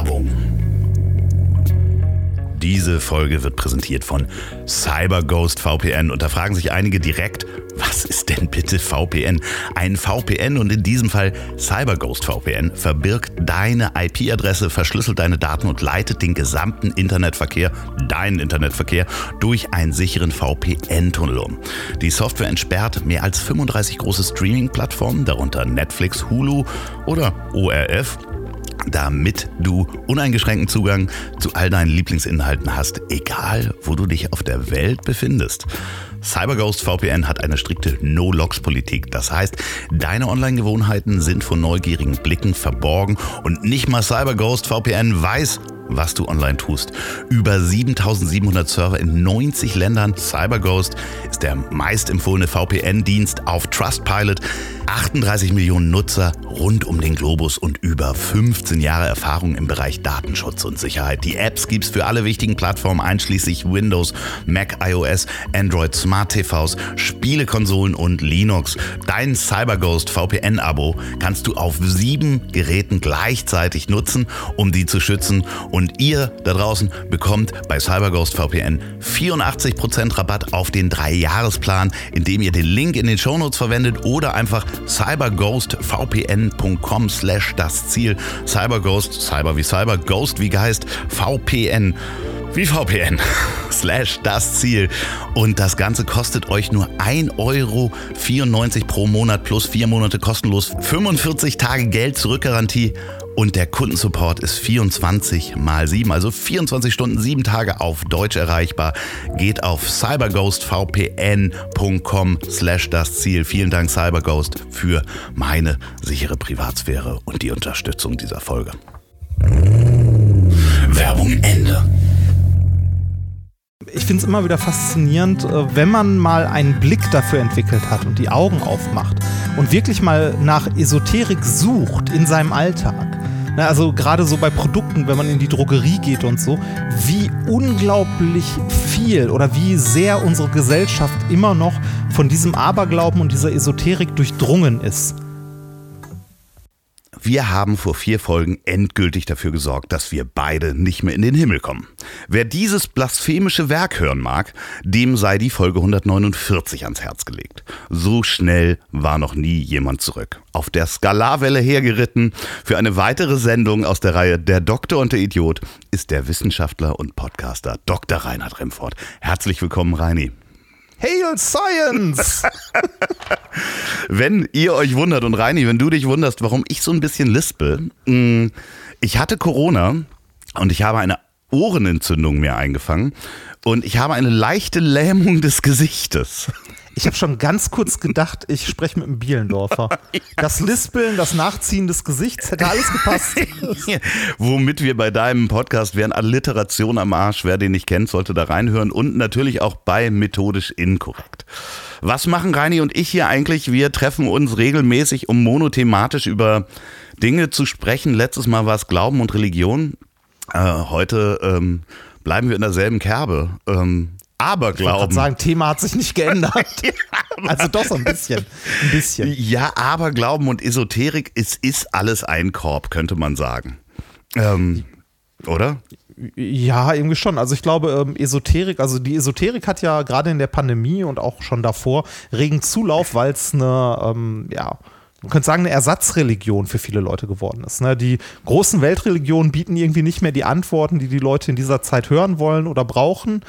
Werbung. Diese Folge wird präsentiert von CyberGhost VPN und da fragen sich einige direkt, was ist denn bitte VPN? Ein VPN und in diesem Fall CyberGhost VPN verbirgt deine IP-Adresse, verschlüsselt deine Daten und leitet den gesamten Internetverkehr, deinen Internetverkehr, durch einen sicheren VPN-Tunnel um. Die Software entsperrt mehr als 35 große Streaming-Plattformen, darunter Netflix, Hulu oder ORF damit du uneingeschränkten Zugang zu all deinen Lieblingsinhalten hast, egal wo du dich auf der Welt befindest. CyberGhost VPN hat eine strikte No-Logs-Politik. Das heißt, deine Online-Gewohnheiten sind von neugierigen Blicken verborgen und nicht mal CyberGhost VPN weiß, was du online tust. Über 7700 Server in 90 Ländern. CyberGhost ist der meist empfohlene VPN-Dienst auf Trustpilot. 38 Millionen Nutzer rund um den Globus und über 15 Jahre Erfahrung im Bereich Datenschutz und Sicherheit. Die Apps gibt's für alle wichtigen Plattformen einschließlich Windows, Mac, iOS, Android, Smart TVs, Spielekonsolen und Linux. Dein CyberGhost VPN-Abo kannst du auf sieben Geräten gleichzeitig nutzen, um die zu schützen und und ihr da draußen bekommt bei CyberGhost VPN 84% Rabatt auf den 3-Jahres-Plan, indem ihr den Link in den Shownotes verwendet oder einfach cyberghostvpn.com slash das Ziel. CyberGhost, Cyber wie Cyber, Ghost wie Geist, VPN wie VPN slash das Ziel. Und das Ganze kostet euch nur 1,94 Euro pro Monat plus vier Monate kostenlos, 45 Tage Geld zurückgarantie und der Kundensupport ist 24 mal 7, also 24 Stunden, 7 Tage auf Deutsch erreichbar. Geht auf cyberghostvpn.com slash das Ziel. Vielen Dank Cyberghost für meine sichere Privatsphäre und die Unterstützung dieser Folge. Werbung Ende ich finde es immer wieder faszinierend, äh, wenn man mal einen Blick dafür entwickelt hat und die Augen aufmacht und wirklich mal nach Esoterik sucht in seinem Alltag. Also gerade so bei Produkten, wenn man in die Drogerie geht und so, wie unglaublich viel oder wie sehr unsere Gesellschaft immer noch von diesem Aberglauben und dieser Esoterik durchdrungen ist. Wir haben vor vier Folgen endgültig dafür gesorgt, dass wir beide nicht mehr in den Himmel kommen. Wer dieses blasphemische Werk hören mag, dem sei die Folge 149 ans Herz gelegt. So schnell war noch nie jemand zurück. Auf der Skalarwelle hergeritten für eine weitere Sendung aus der Reihe Der Doktor und der Idiot ist der Wissenschaftler und Podcaster Dr. Reinhard Remfort. Herzlich willkommen, Reini. Hail Science! wenn ihr euch wundert und Reini, wenn du dich wunderst, warum ich so ein bisschen lispel, mm, ich hatte Corona und ich habe eine Ohrenentzündung mir eingefangen und ich habe eine leichte Lähmung des Gesichtes. Ich habe schon ganz kurz gedacht, ich spreche mit einem Bielendorfer. Das Lispeln, das Nachziehen des Gesichts hätte alles gepasst. Womit wir bei deinem Podcast wären Alliteration am Arsch. Wer den nicht kennt, sollte da reinhören und natürlich auch bei methodisch inkorrekt. Was machen Reini und ich hier eigentlich? Wir treffen uns regelmäßig, um monothematisch über Dinge zu sprechen. Letztes Mal war es Glauben und Religion. Äh, heute ähm, bleiben wir in derselben Kerbe. Ähm, Aberglauben. Ich sagen, Thema hat sich nicht geändert. also doch so ein bisschen. Ein bisschen. Ja, Aberglauben und Esoterik, es ist alles ein Korb, könnte man sagen. Ähm, oder? Ja, irgendwie schon. Also ich glaube, ähm, Esoterik, also die Esoterik hat ja gerade in der Pandemie und auch schon davor regen Zulauf, weil es eine, ähm, ja, man könnte sagen, eine Ersatzreligion für viele Leute geworden ist. Ne? Die großen Weltreligionen bieten irgendwie nicht mehr die Antworten, die die Leute in dieser Zeit hören wollen oder brauchen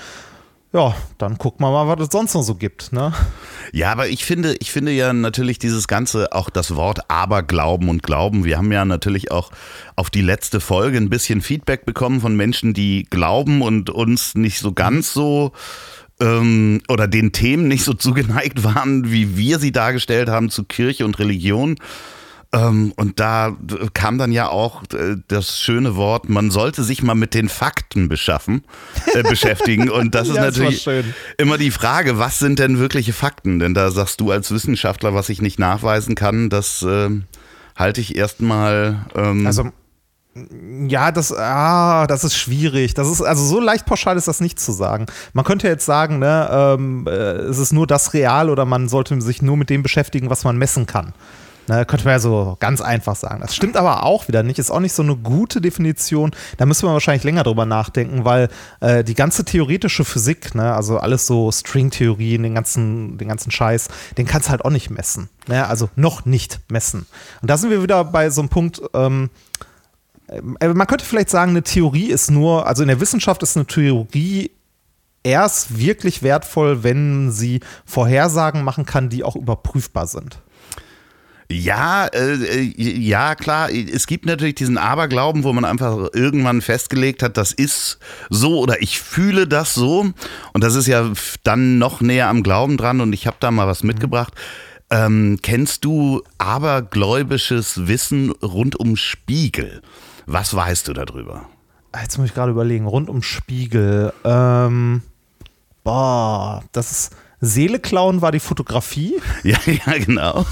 ja, dann gucken wir mal, was es sonst noch so gibt. Ne? Ja, aber ich finde, ich finde ja natürlich dieses ganze, auch das Wort Aberglauben und Glauben. Wir haben ja natürlich auch auf die letzte Folge ein bisschen Feedback bekommen von Menschen, die glauben und uns nicht so ganz so ähm, oder den Themen nicht so zugeneigt waren, wie wir sie dargestellt haben zu Kirche und Religion. Ähm, und da kam dann ja auch äh, das schöne Wort, man sollte sich mal mit den Fakten beschaffen, äh, beschäftigen. Und das ist ja, natürlich immer die Frage, was sind denn wirkliche Fakten? Denn da sagst du als Wissenschaftler, was ich nicht nachweisen kann, das äh, halte ich erstmal. Ähm, also ja, das, ah, das ist schwierig. Das ist, also so leicht pauschal ist das nicht zu sagen. Man könnte jetzt sagen, ne, ähm, äh, es ist nur das real oder man sollte sich nur mit dem beschäftigen, was man messen kann. Ne, könnte man ja so ganz einfach sagen. Das stimmt aber auch wieder nicht. Ist auch nicht so eine gute Definition. Da müssen wir wahrscheinlich länger drüber nachdenken, weil äh, die ganze theoretische Physik, ne, also alles so Stringtheorien, den ganzen, den ganzen Scheiß, den kannst du halt auch nicht messen. Ne? Also noch nicht messen. Und da sind wir wieder bei so einem Punkt, ähm, äh, man könnte vielleicht sagen, eine Theorie ist nur, also in der Wissenschaft ist eine Theorie erst wirklich wertvoll, wenn sie Vorhersagen machen kann, die auch überprüfbar sind. Ja, äh, äh, ja, klar. Es gibt natürlich diesen Aberglauben, wo man einfach irgendwann festgelegt hat, das ist so oder ich fühle das so. Und das ist ja dann noch näher am Glauben dran. Und ich habe da mal was mitgebracht. Ähm, kennst du abergläubisches Wissen rund um Spiegel? Was weißt du darüber? Jetzt muss ich gerade überlegen. Rund um Spiegel. Ähm, boah, das ist. Seele klauen war die Fotografie. Ja, ja, genau.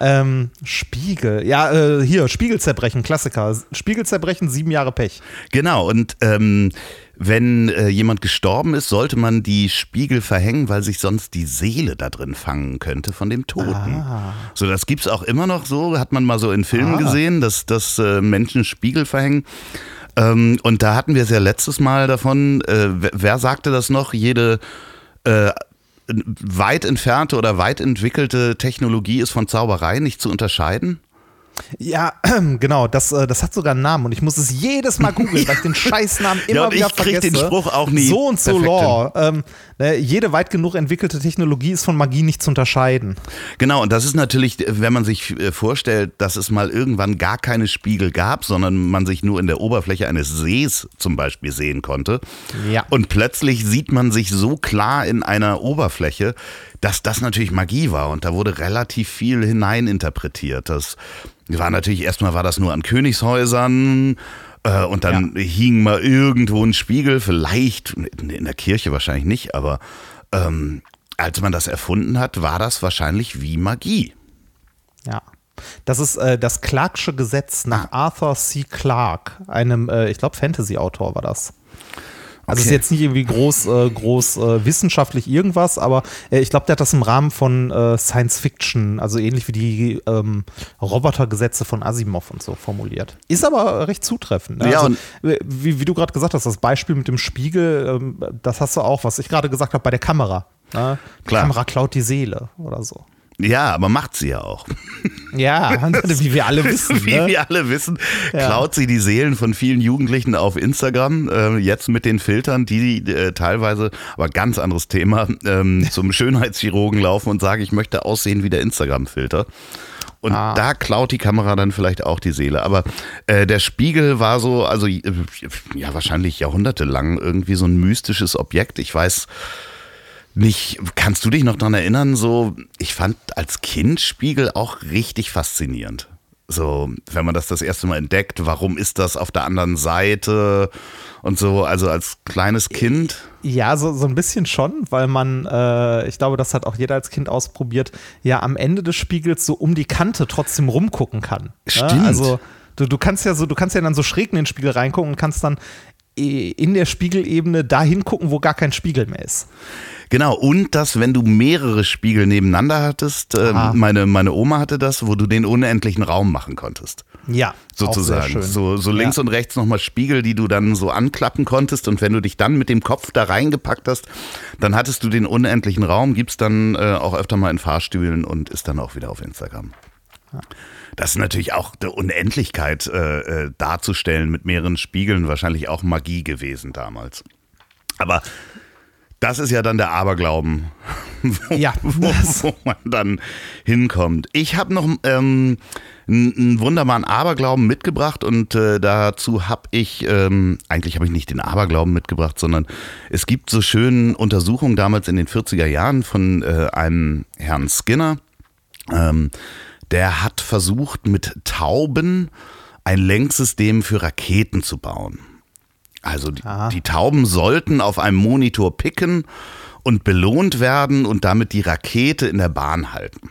Ähm, Spiegel, ja, äh, hier, Spiegelzerbrechen, Klassiker. Spiegelzerbrechen, sieben Jahre Pech. Genau, und ähm, wenn äh, jemand gestorben ist, sollte man die Spiegel verhängen, weil sich sonst die Seele da drin fangen könnte von dem Toten. Ah. So, das gibt es auch immer noch so, hat man mal so in Filmen ah. gesehen, dass, dass äh, Menschen Spiegel verhängen. Ähm, und da hatten wir es ja letztes Mal davon, äh, wer sagte das noch? Jede äh, weit entfernte oder weit entwickelte Technologie ist von Zauberei nicht zu unterscheiden? Ja, genau, das, äh, das hat sogar einen Namen und ich muss es jedes Mal googeln, weil ich den Scheißnamen immer ja, wieder vergesse. Ich krieg den Spruch auch nie. So und so Law. Ähm, ne, jede weit genug entwickelte Technologie ist von Magie nicht zu unterscheiden. Genau, und das ist natürlich, wenn man sich äh, vorstellt, dass es mal irgendwann gar keine Spiegel gab, sondern man sich nur in der Oberfläche eines Sees zum Beispiel sehen konnte. Ja. Und plötzlich sieht man sich so klar in einer Oberfläche, dass das natürlich Magie war und da wurde relativ viel hineininterpretiert. Das war natürlich, erstmal war das nur an Königshäusern äh, und dann ja. hing mal irgendwo ein Spiegel, vielleicht in der Kirche wahrscheinlich nicht, aber ähm, als man das erfunden hat, war das wahrscheinlich wie Magie. Ja. Das ist äh, das Clarksche Gesetz nach ah. Arthur C. Clarke, einem, äh, ich glaube, Fantasy-Autor war das. Also okay. ist jetzt nicht irgendwie groß, äh, groß äh, wissenschaftlich irgendwas, aber äh, ich glaube, der hat das im Rahmen von äh, Science Fiction, also ähnlich wie die ähm, Robotergesetze von Asimov und so formuliert. Ist aber recht zutreffend. Ne? Ja, also, wie, wie, du gerade gesagt hast, das Beispiel mit dem Spiegel, ähm, das hast du auch, was ich gerade gesagt habe, bei der Kamera. Ne? Die Klar. Kamera klaut die Seele oder so. Ja, aber macht sie ja auch. Ja, wie wir alle wissen. Wie ne? wir alle wissen, ja. klaut sie die Seelen von vielen Jugendlichen auf Instagram. Äh, jetzt mit den Filtern, die äh, teilweise, aber ganz anderes Thema, ähm, zum Schönheitschirurgen laufen und sagen, ich möchte aussehen wie der Instagram-Filter. Und ah. da klaut die Kamera dann vielleicht auch die Seele. Aber äh, der Spiegel war so, also äh, ja, wahrscheinlich jahrhundertelang irgendwie so ein mystisches Objekt. Ich weiß nicht, kannst du dich noch daran erinnern, so, ich fand als Kind Spiegel auch richtig faszinierend. So, wenn man das das erste Mal entdeckt, warum ist das auf der anderen Seite und so, also als kleines Kind? Ja, so, so ein bisschen schon, weil man, äh, ich glaube, das hat auch jeder als Kind ausprobiert, ja am Ende des Spiegels so um die Kante trotzdem rumgucken kann. Ne? Stimmt. Ja? Also du, du kannst ja so, du kannst ja dann so schräg in den Spiegel reingucken und kannst dann in der Spiegelebene dahin gucken, wo gar kein Spiegel mehr ist. Genau, und dass, wenn du mehrere Spiegel nebeneinander hattest, äh, meine, meine Oma hatte das, wo du den unendlichen Raum machen konntest. Ja, sozusagen. So, so links ja. und rechts nochmal Spiegel, die du dann so anklappen konntest. Und wenn du dich dann mit dem Kopf da reingepackt hast, dann hattest du den unendlichen Raum, gibst dann äh, auch öfter mal in Fahrstühlen und ist dann auch wieder auf Instagram. Ja. Das ist natürlich auch eine Unendlichkeit äh, äh, darzustellen mit mehreren Spiegeln, wahrscheinlich auch Magie gewesen damals. Aber das ist ja dann der Aberglauben, wo, ja, wo, wo man dann hinkommt. Ich habe noch ähm, einen wunderbaren Aberglauben mitgebracht und äh, dazu habe ich, ähm, eigentlich habe ich nicht den Aberglauben mitgebracht, sondern es gibt so schöne Untersuchungen damals in den 40er Jahren von äh, einem Herrn Skinner. Ähm, der hat versucht, mit Tauben ein Lenksystem für Raketen zu bauen. Also die, die, Tauben sollten auf einem Monitor picken und belohnt werden und damit die Rakete in der Bahn halten.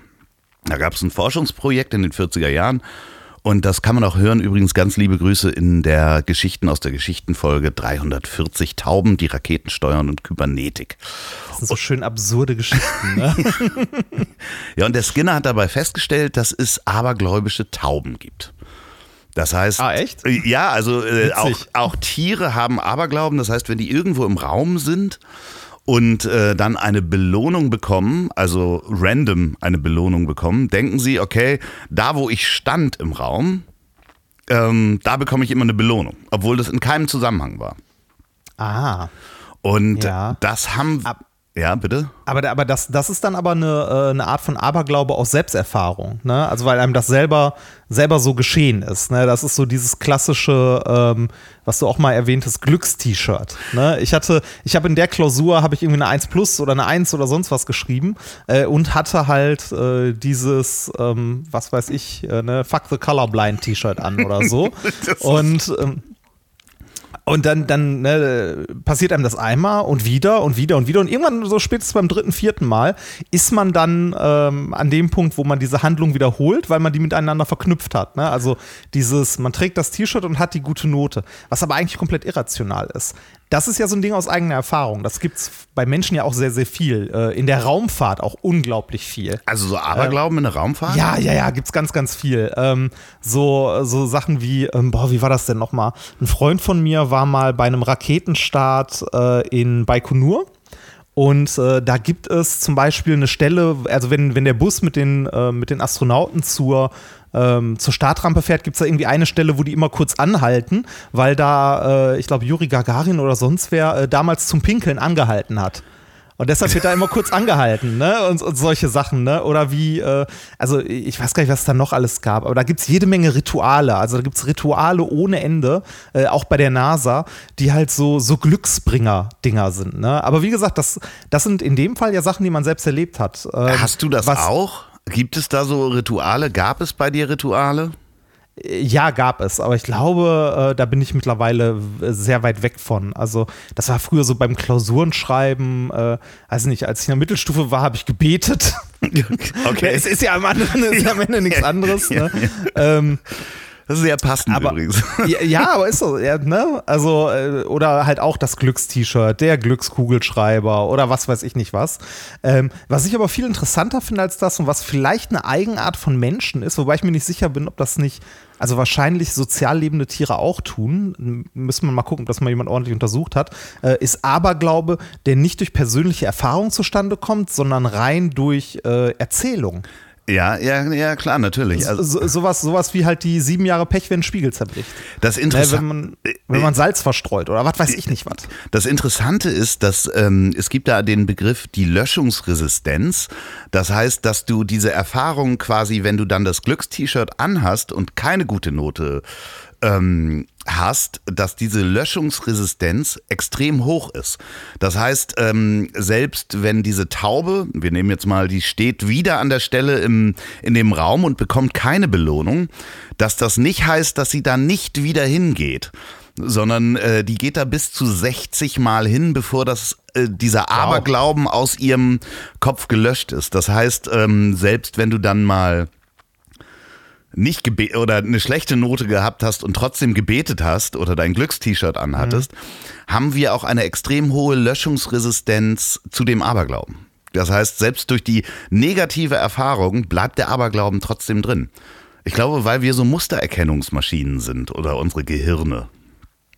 Da gab es ein Forschungsprojekt in den 40er Jahren Und das kann man auch hören. Übrigens ganz liebe Grüße in der Geschichten aus der Geschichtenfolge 340 Tauben, die Raketen steuern und Kybernetik. Das sind so schön absurde Geschichten. Ne? ja, und der Skinner hat dabei festgestellt, dass es abergläubische Tauben gibt. Das heißt, ah, echt? ja, also äh, auch, auch Tiere haben Aberglauben. Das heißt, wenn die irgendwo im Raum sind und äh, dann eine Belohnung bekommen, also random eine Belohnung bekommen, denken sie, okay, da wo ich stand im Raum, ähm, da bekomme ich immer eine Belohnung, obwohl das in keinem Zusammenhang war. Ah. Und ja. das haben. Ab ja, bitte? Aber, aber das, das ist dann aber eine, äh, eine Art von Aberglaube aus Selbsterfahrung. Ne? Also weil einem das selber, selber so geschehen ist. Ne? Das ist so dieses klassische, ähm, was du auch mal erwähnt hast, Glückst-T-Shirt. Ne? Ich hatte, ich habe in der Klausur, habe ich irgendwie eine 1 plus oder eine 1 oder sonst was geschrieben äh, und hatte halt äh, dieses, ähm, was weiß ich, äh, ne, Fuck the Colorblind T-Shirt an oder so. und ähm, und dann, dann ne, passiert einem das einmal und wieder und wieder und wieder. Und irgendwann, so spätestens beim dritten, vierten Mal, ist man dann ähm, an dem Punkt, wo man diese Handlung wiederholt, weil man die miteinander verknüpft hat. Ne? Also dieses, man trägt das T-Shirt und hat die gute Note, was aber eigentlich komplett irrational ist. Das ist ja so ein Ding aus eigener Erfahrung. Das gibt es bei Menschen ja auch sehr, sehr viel. Äh, in der Raumfahrt auch unglaublich viel. Also so Aberglauben ähm, in der Raumfahrt? Ja, ja, ja, gibt es ganz, ganz viel. Ähm, so, so Sachen wie, ähm, boah, wie war das denn nochmal? Ein Freund von mir war mal bei einem Raketenstart äh, in Baikonur. Und äh, da gibt es zum Beispiel eine Stelle, also wenn, wenn der Bus mit den, äh, mit den Astronauten zur ähm, zur Startrampe fährt, gibt es da irgendwie eine Stelle, wo die immer kurz anhalten, weil da, äh, ich glaube, Juri Gagarin oder sonst wer äh, damals zum Pinkeln angehalten hat. Und deshalb wird da immer kurz angehalten, ne? Und, und solche Sachen, ne? Oder wie, äh, also ich weiß gar nicht, was es da noch alles gab, aber da gibt es jede Menge Rituale. Also da gibt es Rituale ohne Ende, äh, auch bei der NASA, die halt so, so Glücksbringer-Dinger sind, ne? Aber wie gesagt, das, das sind in dem Fall ja Sachen, die man selbst erlebt hat. Ähm, Hast du das auch? Gibt es da so Rituale? Gab es bei dir Rituale? Ja, gab es, aber ich glaube, äh, da bin ich mittlerweile sehr weit weg von. Also, das war früher so beim Klausurenschreiben, äh, also nicht, als ich in der Mittelstufe war, habe ich gebetet. Okay. es ist ja am Ende, ist am Ende nichts anderes. Ne? Ähm, das ist sehr passend aber, übrigens. Ja, ja, aber ist so, ja, ne? Also, äh, oder halt auch das Glückst-T-Shirt, der Glückskugelschreiber oder was weiß ich nicht was. Ähm, was ich aber viel interessanter finde als das und was vielleicht eine Eigenart von Menschen ist, wobei ich mir nicht sicher bin, ob das nicht, also wahrscheinlich sozial lebende Tiere auch tun, müssen wir mal gucken, ob das mal jemand ordentlich untersucht hat, äh, ist Aberglaube, der nicht durch persönliche Erfahrung zustande kommt, sondern rein durch äh, Erzählung. Ja, ja, ja, klar, natürlich. Also, so, sowas, sowas wie halt die sieben Jahre Pech, wenn ein Spiegel zerbricht. Das Interessante, wenn, man, wenn man Salz verstreut oder was weiß ich nicht was. Das Interessante ist, dass ähm, es gibt da den Begriff die Löschungsresistenz. Das heißt, dass du diese Erfahrung quasi, wenn du dann das Glückst-T-Shirt anhast und keine gute Note ähm, hast, dass diese Löschungsresistenz extrem hoch ist. Das heißt, ähm, selbst wenn diese Taube, wir nehmen jetzt mal, die steht wieder an der Stelle im, in dem Raum und bekommt keine Belohnung, dass das nicht heißt, dass sie da nicht wieder hingeht sondern äh, die geht da bis zu 60 Mal hin, bevor das äh, dieser Aberglauben aus ihrem Kopf gelöscht ist. Das heißt, ähm, selbst wenn du dann mal nicht gebet oder eine schlechte Note gehabt hast und trotzdem gebetet hast oder dein Glückst-T-Shirt anhattest, mhm. haben wir auch eine extrem hohe Löschungsresistenz zu dem Aberglauben. Das heißt, selbst durch die negative Erfahrung bleibt der Aberglauben trotzdem drin. Ich glaube, weil wir so Mustererkennungsmaschinen sind oder unsere Gehirne.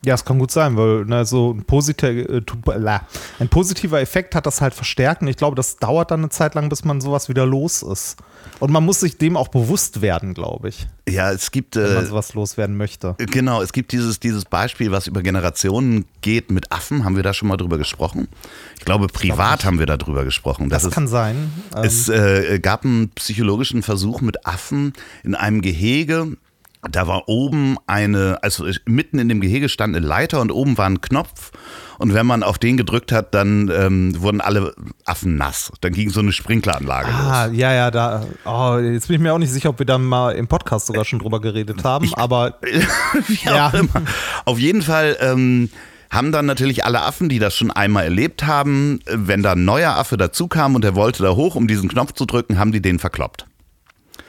Ja, es kann gut sein, weil ne, so ein, positiver, äh, ein positiver Effekt hat das halt verstärkt und ich glaube, das dauert dann eine Zeit lang, bis man sowas wieder los ist. Und man muss sich dem auch bewusst werden, glaube ich. Ja, es gibt. Wenn man äh, sowas loswerden möchte. Genau, es gibt dieses, dieses Beispiel, was über Generationen geht mit Affen. Haben wir da schon mal drüber gesprochen? Ich glaube, privat ich haben wir da drüber gesprochen. Das, das kann sein. Es äh, gab einen psychologischen Versuch mit Affen in einem Gehege da war oben eine, also mitten in dem Gehege stand eine Leiter und oben war ein Knopf. Und wenn man auf den gedrückt hat, dann ähm, wurden alle Affen nass. Dann ging so eine Sprinkleranlage ah, los. Ja, ja, da. Oh, jetzt bin ich mir auch nicht sicher, ob wir da mal im Podcast sogar schon drüber geredet haben, ich, aber. ja. Auf jeden Fall. Ähm, haben dann natürlich alle Affen, die das schon einmal erlebt haben, wenn da ein neuer Affe dazu kam und der wollte da hoch, um diesen Knopf zu drücken, haben die den verkloppt.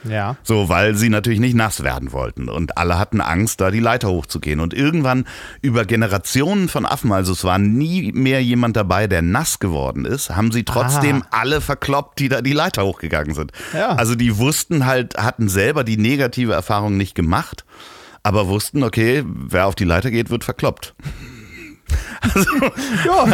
Ja. So, weil sie natürlich nicht nass werden wollten. Und alle hatten Angst, da die Leiter hochzugehen. Und irgendwann über Generationen von Affen, also es war nie mehr jemand dabei, der nass geworden ist, haben sie trotzdem Ah. alle verkloppt, die da die Leiter hochgegangen sind. Ja. Also die wussten halt, hatten selber die negative Erfahrung nicht gemacht, aber wussten, okay, wer auf die Leiter geht, wird verkloppt. Ja,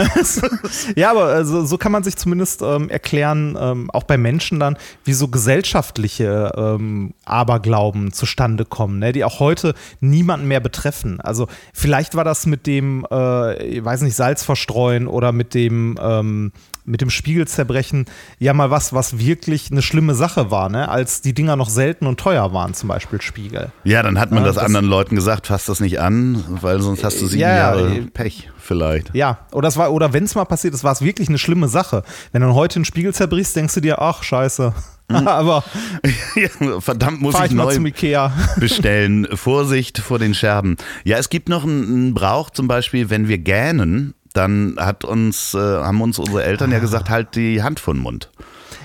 ja aber also, so kann man sich zumindest ähm, erklären, ähm, auch bei Menschen dann, wie so gesellschaftliche ähm, Aberglauben zustande kommen, ne, die auch heute niemanden mehr betreffen. Also vielleicht war das mit dem, äh, ich weiß nicht, Salz verstreuen oder mit dem ähm, mit dem Spiegel zerbrechen ja mal was, was wirklich eine schlimme Sache war, ne? als die Dinger noch selten und teuer waren, zum Beispiel Spiegel. Ja, dann hat man Ja, das, das- anderen Leuten gesagt, fass das nicht an, weil sonst hast du sieben Ja, ja, Jahre äh, Pech vielleicht. Ja, oder, es war- oder wenn es mal passiert ist, war es wirklich eine schlimme Sache. Wenn du heute einen Spiegel zerbrichst, denkst du dir, ach, scheiße. Aber Ja, Verdammt, muss ich ich mal neu zum Ikea. bestellen. Vorsicht vor den Scherben. Ja, es gibt noch einen Brauch, zum Beispiel, wenn wir gähnen, dann hat uns, äh, haben uns unsere Eltern ja gesagt, halt die Hand vor den Mund.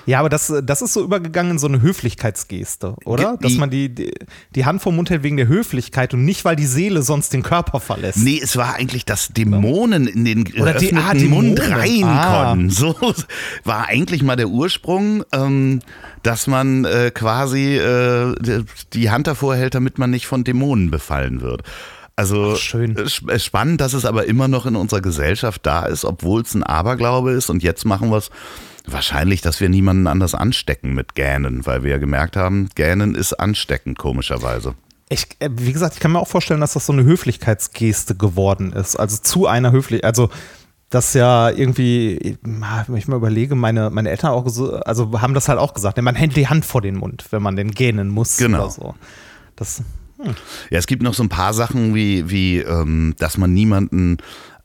Ja, aber das, das ist so übergegangen in so eine Höflichkeitsgeste, oder? Dass man die, die, die Hand vom Mund hält wegen der Höflichkeit und nicht, weil die Seele sonst den Körper verlässt. Nee, es war eigentlich, dass Dämonen in den Oder die- ah, Dämonen. Mund rein Ah. konnten. So war eigentlich mal der Ursprung, ähm, dass man äh, quasi äh, die Hand davor hält, damit man nicht von Dämonen befallen wird. Also Ach, schön. sp- spannend, dass es aber immer noch in unserer Gesellschaft da ist, obwohl es ein Aberglaube ist. Und jetzt machen wir es wahrscheinlich, dass wir niemanden anders anstecken mit Gähnen, weil wir ja gemerkt haben, Gähnen ist ansteckend, komischerweise. Ich, äh, wie gesagt, ich kann mir auch vorstellen, dass das so eine Höflichkeitsgeste geworden ist. Also zu einer Höflichkeit. Also das ja irgendwie, wenn ich mal überlege, meine, meine Eltern auch so, also haben das halt auch gesagt. Man hält die Hand vor den Mund, wenn man den gähnen muss Genau. oder so. Das, Ja, es gibt noch so ein paar Sachen wie, wie ähm, dass man niemanden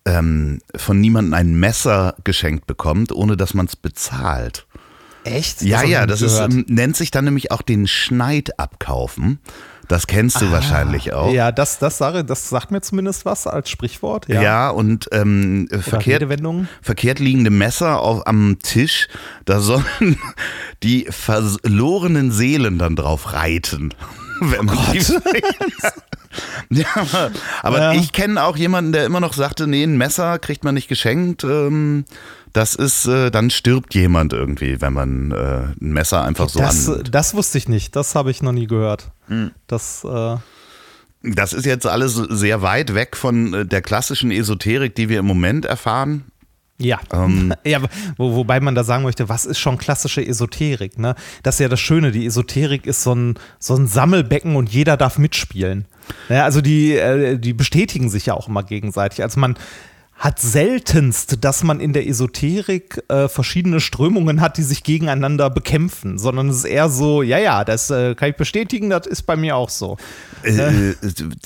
ähm, von niemandem ein Messer geschenkt bekommt, ohne dass man es bezahlt. echt? Ja, ja, das ist, ähm, nennt sich dann nämlich auch den Schneid abkaufen. Das kennst du wahrscheinlich auch. Ah, Ja, das, das, sage, das sagt mir zumindest was als Sprichwort. Ja, Ja, und ähm, verkehrt, verkehrt liegende Messer auf, am Tisch, da sollen die verlorenen Seelen dann drauf reiten. Wenn man die ja, aber, aber Ja. ich kenne auch jemanden, der immer noch sagte, nee, ein Messer kriegt man nicht geschenkt. Ähm, das ist, äh, dann stirbt jemand irgendwie, wenn man äh, ein Messer einfach so das, annimmt. das wusste ich nicht. Das habe ich noch nie gehört. Hm. Das, äh, Das ist jetzt alles sehr weit weg von äh, der klassischen Esoterik, die wir im Moment erfahren. Ja, Ähm. ja wo, wobei man da sagen möchte, was ist schon klassische Esoterik? Ne? Das ist ja das Schöne, die Esoterik ist so ein, so ein Sammelbecken und jeder darf mitspielen. Ja, also die, äh, die bestätigen sich ja auch immer gegenseitig. Also man hat seltenst, dass man in der Esoterik äh, verschiedene Strömungen hat, die sich gegeneinander bekämpfen, sondern es ist eher so, ja, ja, das äh, kann ich bestätigen, das ist bei mir auch so. Äh,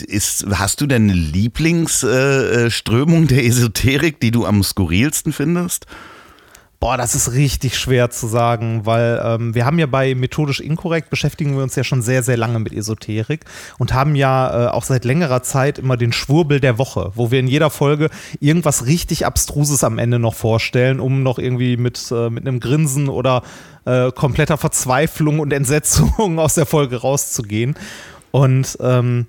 ist, hast du denn eine Lieblingsströmung äh, Strömung der Esoterik, die du am skurrilsten findest? Boah, das ist richtig schwer zu sagen, weil ähm, wir haben ja bei Methodisch Inkorrekt beschäftigen wir uns ja schon sehr, sehr lange mit Esoterik und haben ja äh, auch seit längerer Zeit immer den Schwurbel der Woche, wo wir in jeder Folge irgendwas richtig Abstruses am Ende noch vorstellen, um noch irgendwie mit, äh, mit einem Grinsen oder äh, kompletter Verzweiflung und Entsetzung aus der Folge rauszugehen. Und ähm,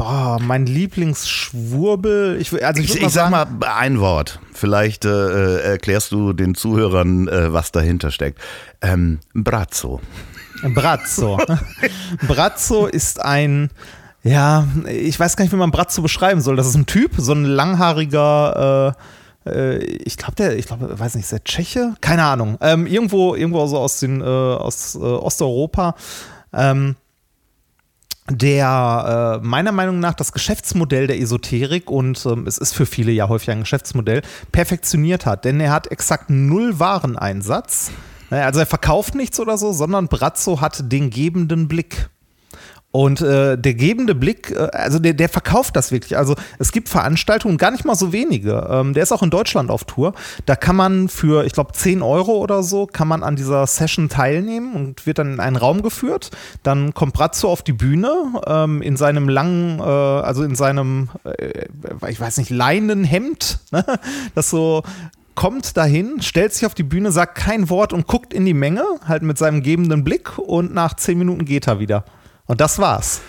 boah, mein Lieblingsschwurbel, ich, also ich, Ich, ich sag mal ein Wort. Vielleicht äh, äh, erklärst du den Zuhörern, äh, was dahinter steckt. Ähm, Brazzo. Brazzo. Brazzo ist ein, ja, ich weiß gar nicht, wie man Brazzo beschreiben soll. Das ist ein Typ, so ein langhaariger, äh, äh, ich glaube, der, ich glaube, weiß nicht, ist der Tscheche? Keine Ahnung. Ähm, irgendwo, irgendwo so aus, den, äh, aus äh, Osteuropa. Ähm, der äh, meiner Meinung nach das Geschäftsmodell der Esoterik und ähm, es ist für viele ja häufig ein Geschäftsmodell perfektioniert hat, denn er hat exakt null Wareneinsatz. Also er verkauft nichts oder so, sondern Brazzo hat den gebenden Blick. Und äh, der gebende Blick, äh, also der, der verkauft das wirklich. Also es gibt Veranstaltungen, gar nicht mal so wenige. Ähm, der ist auch in Deutschland auf Tour. Da kann man für, ich glaube, 10 Euro oder so, kann man an dieser Session teilnehmen und wird dann in einen Raum geführt. Dann kommt Brazzo auf die Bühne ähm, in seinem langen, äh, also in seinem, äh, ich weiß nicht, Leinenhemd, ne? das so kommt dahin, stellt sich auf die Bühne, sagt kein Wort und guckt in die Menge, halt mit seinem gebenden Blick und nach zehn Minuten geht er wieder. Und das war's.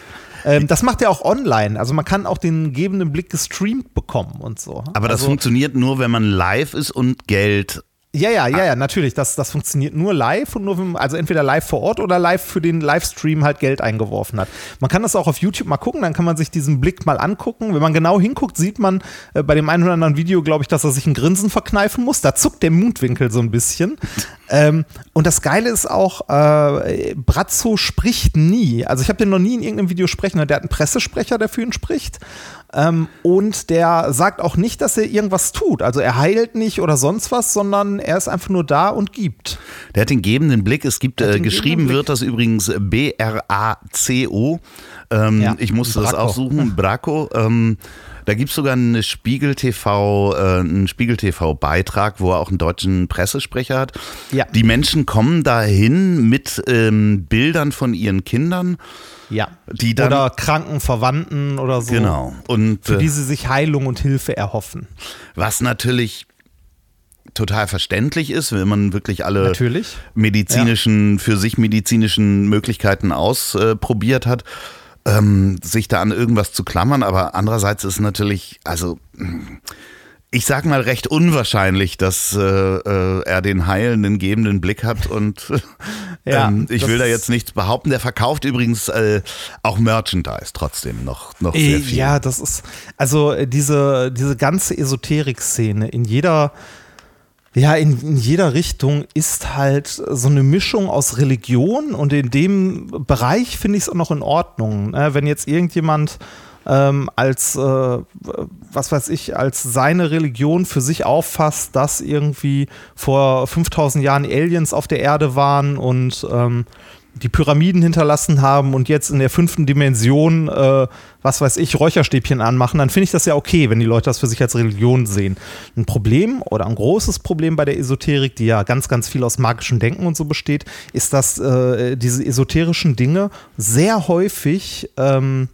Ähm, das macht er auch online. Also man kann auch den gebenden Blick gestreamt bekommen und so. Aber das also, funktioniert nur, wenn man live ist und Geld ja, ja, ja, ja, natürlich. Das, das funktioniert nur live und nur, wenn, also entweder live vor Ort oder live für den Livestream halt Geld eingeworfen hat. Man kann das auch auf YouTube mal gucken, dann kann man sich diesen Blick mal angucken. Wenn man genau hinguckt, sieht man äh, bei dem einen oder anderen Video, glaube ich, dass er sich ein Grinsen verkneifen muss. Da zuckt der Mundwinkel so ein bisschen. ähm, und das Geile ist auch, äh, Brazzo spricht nie. Also ich habe den noch nie in irgendeinem Video sprechen Der hat einen Pressesprecher, der für ihn spricht. Ähm, und der sagt auch nicht, dass er irgendwas tut. Also er heilt nicht oder sonst was, sondern er ist einfach nur da und gibt. Der hat den gebenden Blick. Es gibt, äh, geschrieben wird das übrigens B-R-A-C-O. Ähm, ja, ich musste Braco. das auch suchen. Braco. Ähm, da gibt es sogar einen Spiegel TV, äh, einen Spiegel TV Beitrag, wo er auch einen deutschen Pressesprecher hat. Ja. Die Menschen kommen dahin mit ähm, Bildern von ihren Kindern. Ja. Die dann, oder kranken Verwandten oder so. Genau. Und, für die sie sich Heilung und Hilfe erhoffen. Was natürlich total verständlich ist, wenn man wirklich alle Natürlich. medizinischen, ja. für sich medizinischen Möglichkeiten ausprobiert hat ähm, sich da an irgendwas zu klammern, aber andererseits ist natürlich, also ich sag mal recht unwahrscheinlich, dass äh, äh, er den heilenden, gebenden Blick hat und ja, ähm, ich will da jetzt nichts behaupten. Der verkauft übrigens äh, auch Merchandise trotzdem noch, noch sehr viel. Ja, das ist, also äh, diese, diese ganze Esoterik-Szene in jeder ja, in, in, jeder Richtung ist halt so eine Mischung aus Religion und in dem Bereich finde ich es auch noch in Ordnung. Ne? Wenn jetzt irgendjemand ähm, als, äh, was weiß ich, als seine Religion für sich auffasst, dass irgendwie vor 5000 Jahren Aliens auf der Erde waren und ähm, die Pyramiden hinterlassen haben und jetzt in der fünften Dimension, äh, was weiß ich, Räucherstäbchen anmachen, dann finde ich das ja okay, wenn die Leute das für sich als Religion sehen. Ein Problem oder ein großes Problem bei der Esoterik, die ja ganz, ganz viel aus magischem Denken und so besteht, ist, dass äh, diese esoterischen Dinge sehr häufig ähm,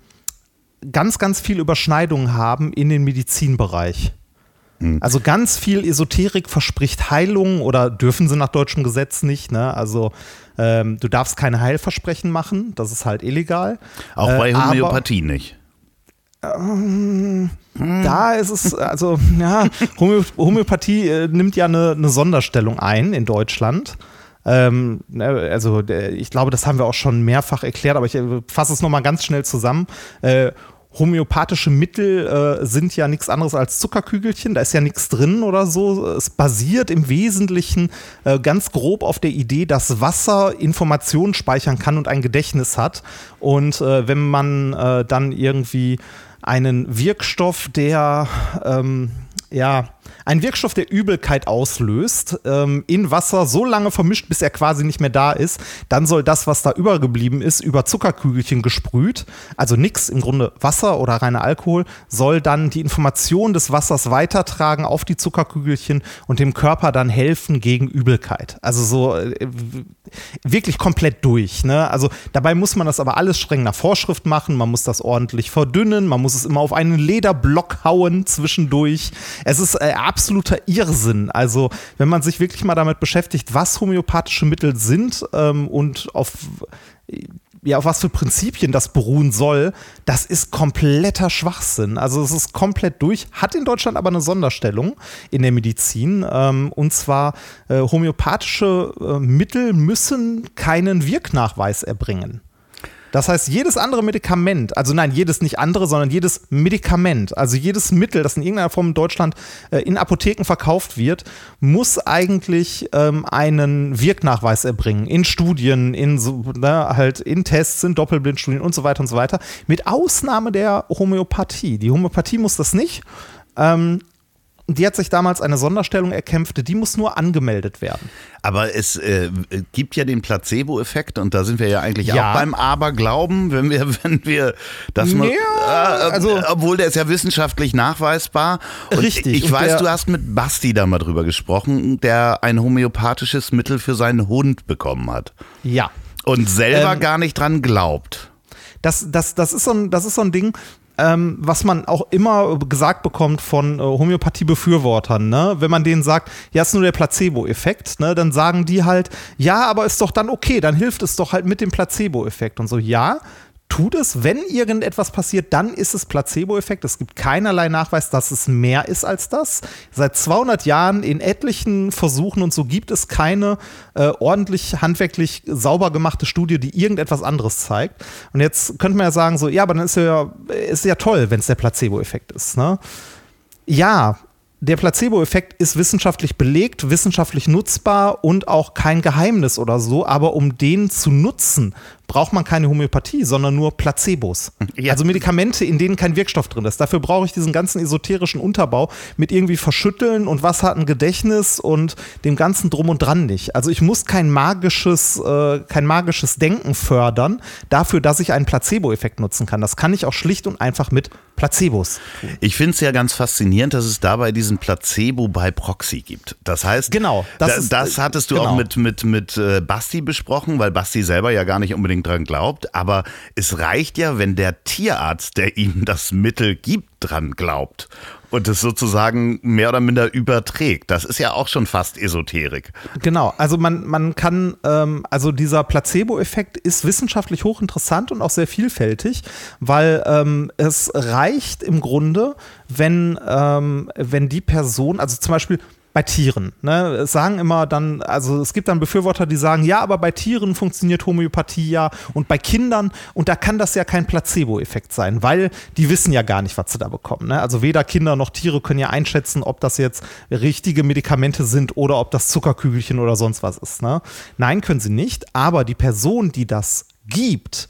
ganz, ganz viel Überschneidungen haben in den Medizinbereich. Hm. Also ganz viel Esoterik verspricht Heilung oder dürfen sie nach deutschem Gesetz nicht. Ne? Also ähm, du darfst keine Heilversprechen machen, das ist halt illegal. Auch bei äh, Homöopathie aber, nicht. Ähm, hm. Da ist es, also ja, Homö Homöopathie äh, nimmt ja eine, eine, Sonderstellung ein in Deutschland. Ähm, ne, also ich glaube, das haben wir auch schon mehrfach erklärt, aber ich äh, fasse es nochmal ganz schnell zusammen. Äh, homöopathische Mittel äh, sind ja nichts anderes als Zuckerkügelchen, da ist ja nichts drin oder so. Es basiert im Wesentlichen äh, ganz grob auf der Idee, dass Wasser Informationen speichern kann und ein Gedächtnis hat. Und äh, wenn man äh, dann irgendwie einen Wirkstoff, der ähm, ja ein Wirkstoff, der Übelkeit auslöst, ähm, in Wasser so lange vermischt, bis er quasi nicht mehr da ist. Dann soll das, was da übergeblieben ist, über Zuckerkügelchen gesprüht, also nichts, im Grunde Wasser oder reiner Alkohol, soll dann die Information des Wassers weitertragen auf die Zuckerkügelchen und dem Körper dann helfen gegen Übelkeit. Also so äh, wirklich komplett durch. Ne? Also dabei muss man das aber alles streng nach Vorschrift machen. Man muss das ordentlich verdünnen. Man muss es immer auf einen Lederblock hauen zwischendurch. Es ist äh, absoluter Irrsinn. Also, wenn man sich wirklich mal damit beschäftigt, was homöopathische Mittel sind ähm, und auf ja, auf was für Prinzipien das beruhen soll, das ist kompletter Schwachsinn. Also es ist komplett durch, hat in Deutschland aber eine Sonderstellung in der Medizin. Ähm, und zwar äh, homöopathische äh, Mittel müssen keinen Wirknachweis erbringen. Das heißt, jedes andere Medikament, also nein, jedes nicht andere, sondern jedes Medikament, also jedes Mittel, das in irgendeiner Form in Deutschland äh, in Apotheken verkauft wird, muss eigentlich ähm, einen Wirknachweis erbringen. In Studien, in so, ne, halt in Tests, in Doppelblindstudien und so weiter und so weiter. Mit Ausnahme der Homöopathie. Die Homöopathie muss das nicht. Ähm, die hat sich damals eine Sonderstellung erkämpft, die muss nur angemeldet werden. Aber es äh, gibt ja den Placebo-Effekt und da sind wir ja eigentlich ja. auch beim Aberglauben, wenn wir, wenn wir das mal, ja, äh, also, obwohl der ist ja wissenschaftlich nachweisbar. Und richtig. Ich weiß, du hast mit Basti da mal drüber gesprochen, der ein homöopathisches Mittel für seinen Hund bekommen hat. Ja. Und selber ähm, gar nicht dran glaubt. Das, das, das, ist so ein, das ist so ein Ding, ähm, was man auch immer gesagt bekommt von äh, Homöopathie-Befürwortern, ne? wenn man denen sagt, ja, ist nur der Placebo-Effekt, ne? dann sagen die halt, ja, aber ist doch dann okay, dann hilft es doch halt mit dem Placebo-Effekt und so, ja, tut es. Wenn irgendetwas passiert, dann ist es Placebo-Effekt. Es gibt keinerlei Nachweis, dass es mehr ist als das. Seit 200 Jahren in etlichen Versuchen und so gibt es keine äh, ordentlich handwerklich sauber gemachte Studie, die irgendetwas anderes zeigt. Und jetzt könnte man ja sagen, so, ja, aber dann ist ja, ist ja toll, wenn es der Placebo-Effekt ist. Ne? Ja, der Placebo-Effekt ist wissenschaftlich belegt, wissenschaftlich nutzbar und auch kein Geheimnis oder so. Aber um den zu nutzen, braucht man keine Homöopathie, sondern nur Placebos. Ja. Also Medikamente, in denen kein Wirkstoff drin ist. Dafür brauche ich diesen ganzen esoterischen Unterbau mit irgendwie Verschütteln und was hat ein Gedächtnis und dem ganzen Drum und Dran nicht. Also ich muss kein magisches, äh, kein magisches Denken fördern, dafür, dass ich einen Placebo-Effekt nutzen kann. Das kann ich auch schlicht und einfach mit Placebos. Tun. Ich finde es ja ganz faszinierend, dass es dabei diesen Placebo bei Proxy gibt. Das heißt, genau, das, da, ist, das hattest du genau. auch mit, mit, mit äh, Basti besprochen, weil Basti selber ja gar nicht unbedingt unbedingt dran glaubt, aber es reicht ja, wenn der Tierarzt, der ihm das Mittel gibt, dran glaubt und es sozusagen mehr oder minder überträgt. Das ist ja auch schon fast Esoterik. Genau, also man, man kann, ähm, also dieser Placebo-Effekt ist wissenschaftlich hochinteressant und auch sehr vielfältig, weil ähm, es reicht im Grunde, wenn, ähm, wenn die Person, also zum Beispiel bei Tieren. Ne? Es sagen immer dann, also es gibt dann Befürworter, die sagen, ja, aber bei Tieren funktioniert Homöopathie ja und bei Kindern und da kann das ja kein Placebo-Effekt sein, weil die wissen ja gar nicht, was sie da bekommen. Ne? Also weder Kinder noch Tiere können ja einschätzen, ob das jetzt richtige Medikamente sind oder ob das Zuckerkügelchen oder sonst was ist. Ne? Nein, können sie nicht, aber die Person, die das gibt,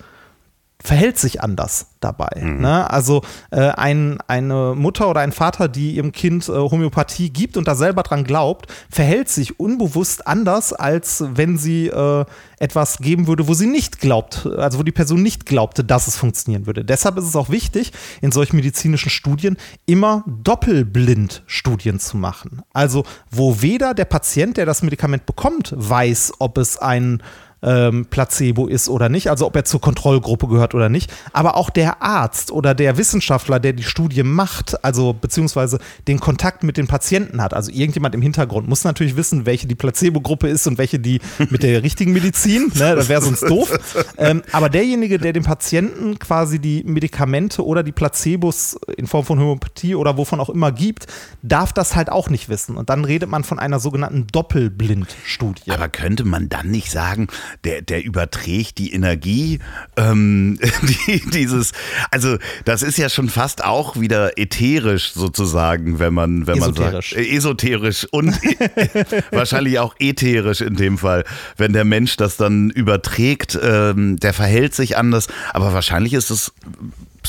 verhält sich anders dabei. Mhm. Ne? Also äh, ein, eine Mutter oder ein Vater, die ihrem Kind äh, Homöopathie gibt und da selber dran glaubt, verhält sich unbewusst anders, als wenn sie äh, etwas geben würde, wo sie nicht glaubt, also wo die Person nicht glaubte, dass es funktionieren würde. Deshalb ist es auch wichtig, in solchen medizinischen Studien immer doppelblind Studien zu machen. Also wo weder der Patient, der das Medikament bekommt, weiß, ob es ein ähm, Placebo ist oder nicht, also ob er zur Kontrollgruppe gehört oder nicht, aber auch der Arzt oder der Wissenschaftler, der die Studie macht, also beziehungsweise den Kontakt mit den Patienten hat, also irgendjemand im Hintergrund, muss natürlich wissen, welche die Placebo-Gruppe ist und welche die mit der richtigen Medizin, ne, das wäre sonst doof. Ähm, aber derjenige, der dem Patienten quasi die Medikamente oder die Placebos in Form von Homöopathie oder wovon auch immer gibt, darf das halt auch nicht wissen. Und dann redet man von einer sogenannten Doppelblindstudie. Aber könnte man dann nicht sagen, der, der überträgt die Energie, ähm, die, dieses, also das ist ja schon fast auch wieder ätherisch sozusagen, wenn man, wenn esoterisch. man sagt, äh, esoterisch und wahrscheinlich auch ätherisch in dem Fall, wenn der Mensch das dann überträgt, ähm, der verhält sich anders, aber wahrscheinlich ist es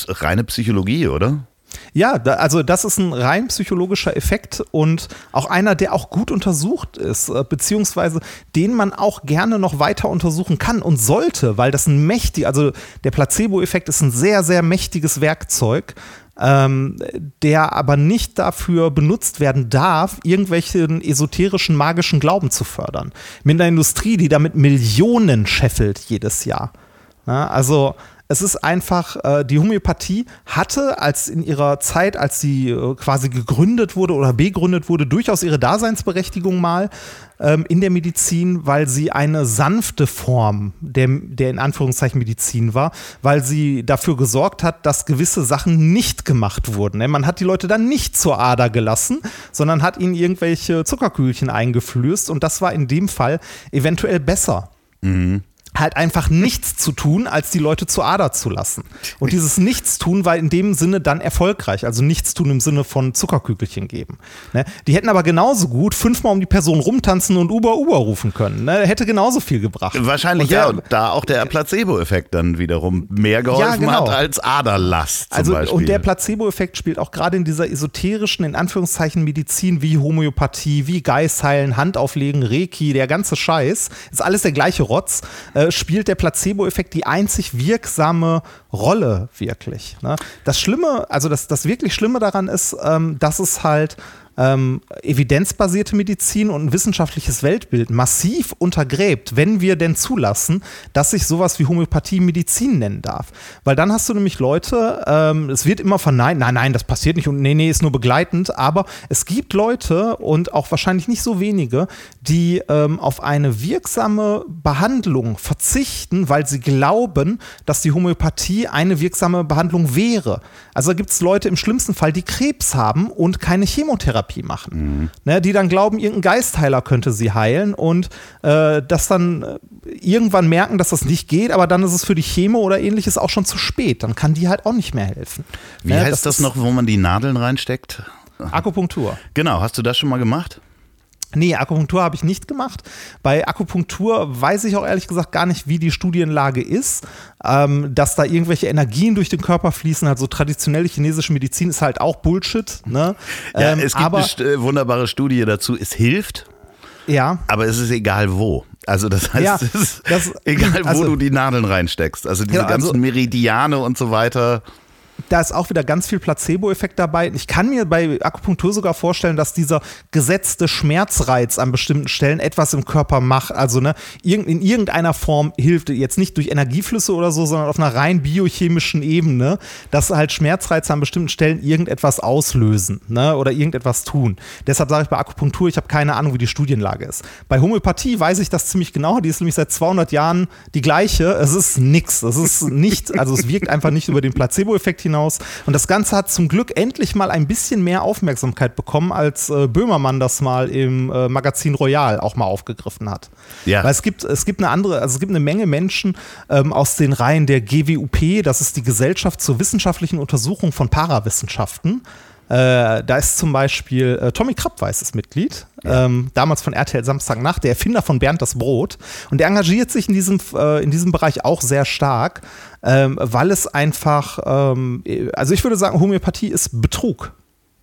reine Psychologie, oder? Ja, da, also das ist ein rein psychologischer Effekt und auch einer, der auch gut untersucht ist, äh, beziehungsweise den man auch gerne noch weiter untersuchen kann und sollte, weil das ein mächtig, also der Placebo-Effekt ist ein sehr, sehr mächtiges Werkzeug, ähm, der aber nicht dafür benutzt werden darf, irgendwelchen esoterischen, magischen Glauben zu fördern. Mit einer Industrie, die damit Millionen scheffelt jedes Jahr. Ja, also es ist einfach, äh, die Homöopathie hatte als in ihrer Zeit, als sie äh, quasi gegründet wurde oder begründet wurde, durchaus ihre Daseinsberechtigung mal ähm, in der Medizin, weil sie eine sanfte Form der, der in Anführungszeichen Medizin war, weil sie dafür gesorgt hat, dass gewisse Sachen nicht gemacht wurden. Man hat die Leute dann nicht zur Ader gelassen, sondern hat ihnen irgendwelche Zuckerkühlchen eingeflößt und das war in dem Fall eventuell besser. Mhm halt einfach nichts zu tun, als die Leute zur Ader zu lassen. Und dieses Nichtstun war in dem Sinne dann erfolgreich. Also Nichtstun im Sinne von Zuckerkügelchen geben. Ne? Die hätten aber genauso gut fünfmal um die Person rumtanzen und Uber Uber rufen können. Ne? Hätte genauso viel gebracht. Wahrscheinlich und der, ja. Und da auch der Placebo-Effekt dann wiederum mehr geholfen ja, genau. hat als Aderlast zum also, Beispiel. Und der Placebo-Effekt spielt auch gerade in dieser esoterischen, in Anführungszeichen, Medizin wie Homöopathie, wie Geistheilen, Handauflegen, Reiki, der ganze Scheiß, ist alles der gleiche Rotz. Äh, spielt der Placebo-Effekt die einzig wirksame Rolle wirklich. Ne? Das Schlimme, also das, das wirklich Schlimme daran ist, ähm, dass es halt ähm, evidenzbasierte Medizin und ein wissenschaftliches Weltbild massiv untergräbt, wenn wir denn zulassen, dass sich sowas wie Homöopathie Medizin nennen darf. Weil dann hast du nämlich Leute, ähm, es wird immer verneint, nein, nein, das passiert nicht und nee, nee, ist nur begleitend, aber es gibt Leute und auch wahrscheinlich nicht so wenige, die ähm, auf eine wirksame Behandlung verzichten, weil sie glauben, dass die Homöopathie eine wirksame Behandlung wäre. Also gibt es Leute im schlimmsten Fall, die Krebs haben und keine Chemotherapie machen. Mhm. Ne, die dann glauben, irgendein Geistheiler könnte sie heilen und äh, das dann äh, irgendwann merken, dass das nicht geht, aber dann ist es für die Chemo oder ähnliches auch schon zu spät. Dann kann die halt auch nicht mehr helfen. Wie ne, heißt das, das noch, wo man die Nadeln reinsteckt? Akupunktur. Genau, hast du das schon mal gemacht? Nee, Akupunktur habe ich nicht gemacht. Bei Akupunktur weiß ich auch ehrlich gesagt gar nicht, wie die Studienlage ist. Ähm, dass da irgendwelche Energien durch den Körper fließen, also traditionelle chinesische Medizin ist halt auch Bullshit. Ne? Ja, ähm, es gibt aber, eine äh, wunderbare Studie dazu. Es hilft, ja. aber es ist egal wo. Also das heißt, ja, es ist das, egal, wo also, du die Nadeln reinsteckst. Also diese ja, also, ganzen Meridiane und so weiter da ist auch wieder ganz viel Placebo-Effekt dabei. Ich kann mir bei Akupunktur sogar vorstellen, dass dieser gesetzte Schmerzreiz an bestimmten Stellen etwas im Körper macht. Also ne, in irgendeiner Form hilft, jetzt nicht durch Energieflüsse oder so, sondern auf einer rein biochemischen Ebene, dass halt Schmerzreize an bestimmten Stellen irgendetwas auslösen ne, oder irgendetwas tun. Deshalb sage ich bei Akupunktur, ich habe keine Ahnung, wie die Studienlage ist. Bei Homöopathie weiß ich das ziemlich genau. Die ist nämlich seit 200 Jahren die gleiche. Es ist nichts. Es ist nicht, also es wirkt einfach nicht über den Placebo-Effekt hinaus. Und das Ganze hat zum Glück endlich mal ein bisschen mehr Aufmerksamkeit bekommen, als äh, Böhmermann das mal im äh, Magazin Royal auch mal aufgegriffen hat. Ja. Weil es gibt, es gibt eine andere, also es gibt eine Menge Menschen ähm, aus den Reihen der GWUP, das ist die Gesellschaft zur wissenschaftlichen Untersuchung von Parawissenschaften. Äh, da ist zum Beispiel äh, Tommy Krabweis ist Mitglied, ja. ähm, damals von RTL Samstagnacht, der Erfinder von Bernd das Brot. Und der engagiert sich in diesem, äh, in diesem Bereich auch sehr stark, ähm, weil es einfach, ähm, also ich würde sagen, Homöopathie ist Betrug.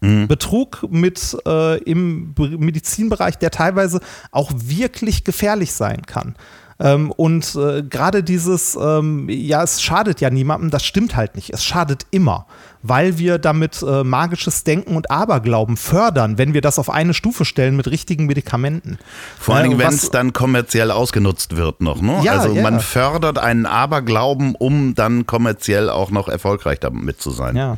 Mhm. Betrug mit äh, im Medizinbereich, der teilweise auch wirklich gefährlich sein kann. Ähm, und äh, gerade dieses, ähm, ja, es schadet ja niemandem, das stimmt halt nicht. Es schadet immer, weil wir damit äh, magisches Denken und Aberglauben fördern, wenn wir das auf eine Stufe stellen mit richtigen Medikamenten. Vor allen Dingen, äh, wenn es dann kommerziell ausgenutzt wird noch. Ne? Ja, also ja. man fördert einen Aberglauben, um dann kommerziell auch noch erfolgreich damit zu sein. Ja.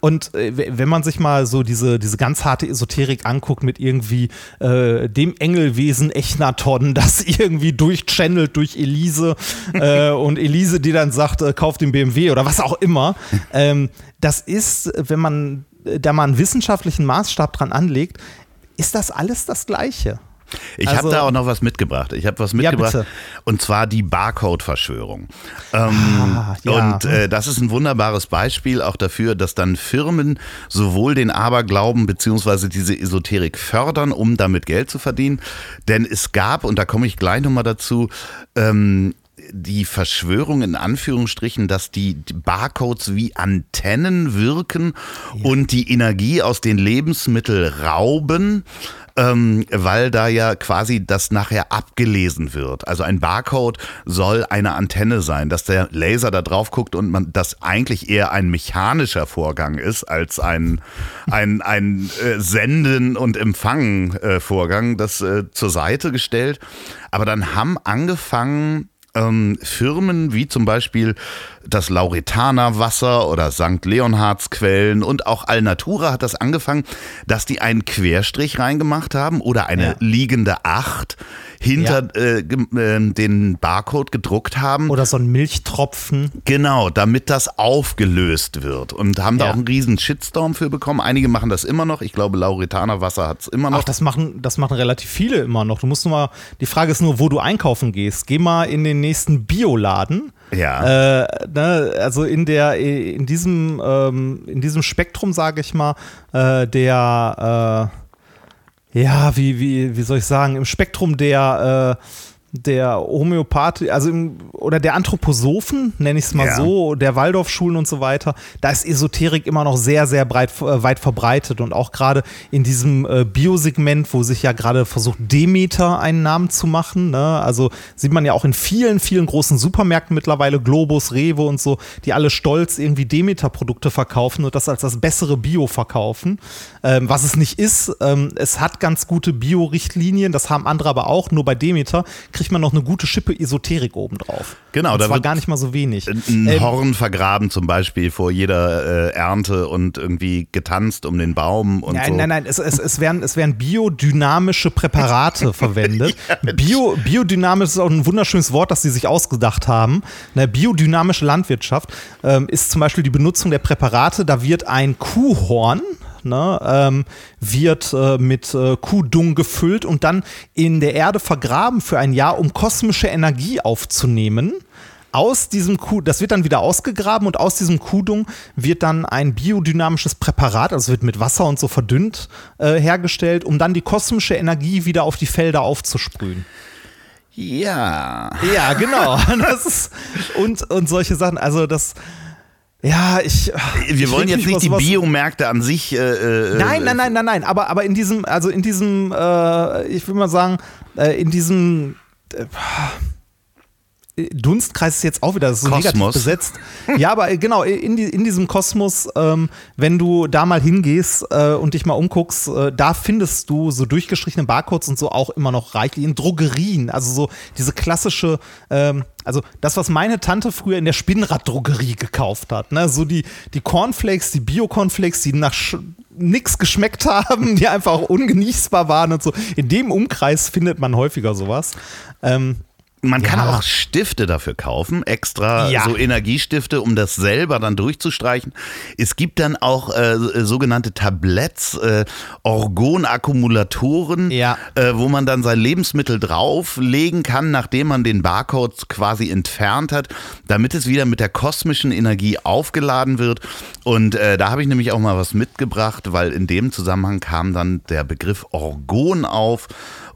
Und äh, wenn man sich mal so diese, diese ganz harte Esoterik anguckt mit irgendwie äh, dem Engelwesen Echnaton, das irgendwie durchchannelt durch Elise äh, und Elise, die dann sagt, äh, kauf den BMW oder was auch immer, ähm, das ist, wenn man da mal einen wissenschaftlichen Maßstab dran anlegt, ist das alles das Gleiche. Ich also, habe da auch noch was mitgebracht. Ich habe was mitgebracht ja, und zwar die Barcode-Verschwörung. Ähm, ah, ja. Und äh, das ist ein wunderbares Beispiel auch dafür, dass dann Firmen sowohl den Aberglauben beziehungsweise diese Esoterik fördern, um damit Geld zu verdienen. Denn es gab, und da komme ich gleich nochmal dazu, ähm, die Verschwörung in Anführungsstrichen, dass die Barcodes wie Antennen wirken ja. und die Energie aus den Lebensmitteln rauben ähm, weil da ja quasi das nachher abgelesen wird. Also ein Barcode soll eine Antenne sein, dass der Laser da drauf guckt und man das eigentlich eher ein mechanischer Vorgang ist als ein, ein, ein äh, Senden und Empfangen äh, das äh, zur Seite gestellt. Aber dann haben angefangen ähm, Firmen wie zum Beispiel das Lauretaner Wasser oder St. Leonhards Quellen und auch Alnatura hat das angefangen, dass die einen Querstrich reingemacht haben oder eine ja. liegende Acht hinter ja. äh, äh, den Barcode gedruckt haben. Oder so ein Milchtropfen. Genau, damit das aufgelöst wird. Und haben ja. da auch einen riesen Shitstorm für bekommen. Einige machen das immer noch. Ich glaube, Lauretaner Wasser hat es immer noch. Ach, das machen, das machen relativ viele immer noch. Du musst nur mal, die Frage ist nur, wo du einkaufen gehst. Geh mal in den nächsten Bioladen. Ja. Äh, ne, also in der, in diesem, ähm, in diesem Spektrum, sage ich mal, äh, der äh, ja, wie, wie, wie soll ich sagen, im Spektrum der, der Homöopathie, also im, oder der Anthroposophen, nenne ich es mal Ja. so, der Waldorfschulen und so weiter, da ist Esoterik immer noch sehr, sehr breit, äh, weit verbreitet und auch gerade in diesem äh, Biosegment, wo sich ja gerade versucht, Demeter einen Namen zu machen. Ne? Also sieht man ja auch in vielen, vielen großen Supermärkten mittlerweile, Globus, Rewe und so, die alle stolz irgendwie Demeter-Produkte verkaufen und das als das bessere Bio verkaufen. Ähm, was es nicht ist, ähm, es hat ganz gute Bio-Richtlinien, das haben andere aber auch, nur bei Demeter kriegt man noch eine gute Schippe Esoterik obendrauf. Genau, und da wird gar nicht mal so wenig. ein Ähm, Horn vergraben zum Beispiel vor jeder äh, Ernte und irgendwie getanzt um den Baum und Nein, so. nein, nein, es, es, es, werden, es werden biodynamische Präparate verwendet. Bio, biodynamisch ist auch ein wunderschönes Wort, das sie sich ausgedacht haben. Eine biodynamische Landwirtschaft ähm, ist zum Beispiel die Benutzung der Präparate. Da wird ein Kuhhorn, Ne, ähm, wird äh, mit äh, Kuhdung gefüllt und dann in der Erde vergraben für ein Jahr, um kosmische Energie aufzunehmen. Aus diesem Kuh, das wird dann wieder ausgegraben und aus diesem Kuhdung wird dann ein biodynamisches Präparat, also wird mit Wasser und so verdünnt, äh, hergestellt, um dann die kosmische Energie wieder auf die Felder aufzusprühen. Ja. Ja, genau. Ist, und, und solche Sachen. Also das, ja, ich. Wir ich wollen jetzt nicht die Biomärkte an sich. Äh, äh, Nein, nein, nein, nein, nein. Aber, aber in diesem, also in diesem, äh, ich will mal sagen, äh, in diesem äh, Dunstkreis ist jetzt auch wieder so negativ besetzt. Ja, aber äh, genau, in, die, in diesem Kosmos, ähm, wenn du da mal hingehst äh, und dich mal umguckst, äh, da findest du so durchgestrichene Barcodes und so auch immer noch reichlich in Drogerien. Also so diese klassische, ähm, also das, was meine Tante früher in der Spinnraddrogerie gekauft hat. Ne? So die, die Cornflakes, die Bio-Cornflakes, die nach Sch nix geschmeckt haben, die einfach auch ungenießbar waren und so. In dem Umkreis findet man häufiger sowas. Ähm, Man kann Ja. auch Stifte dafür kaufen, extra Ja. so Energiestifte, um das selber dann durchzustreichen. Es gibt dann auch äh, sogenannte Tabletts, äh, Orgonakkumulatoren, Ja. äh, wo man dann sein Lebensmittel drauflegen kann, nachdem man den Barcode quasi entfernt hat, damit es wieder mit der kosmischen Energie aufgeladen wird. Und äh, da habe ich nämlich auch mal was mitgebracht, weil in dem Zusammenhang kam dann der Begriff Orgon auf.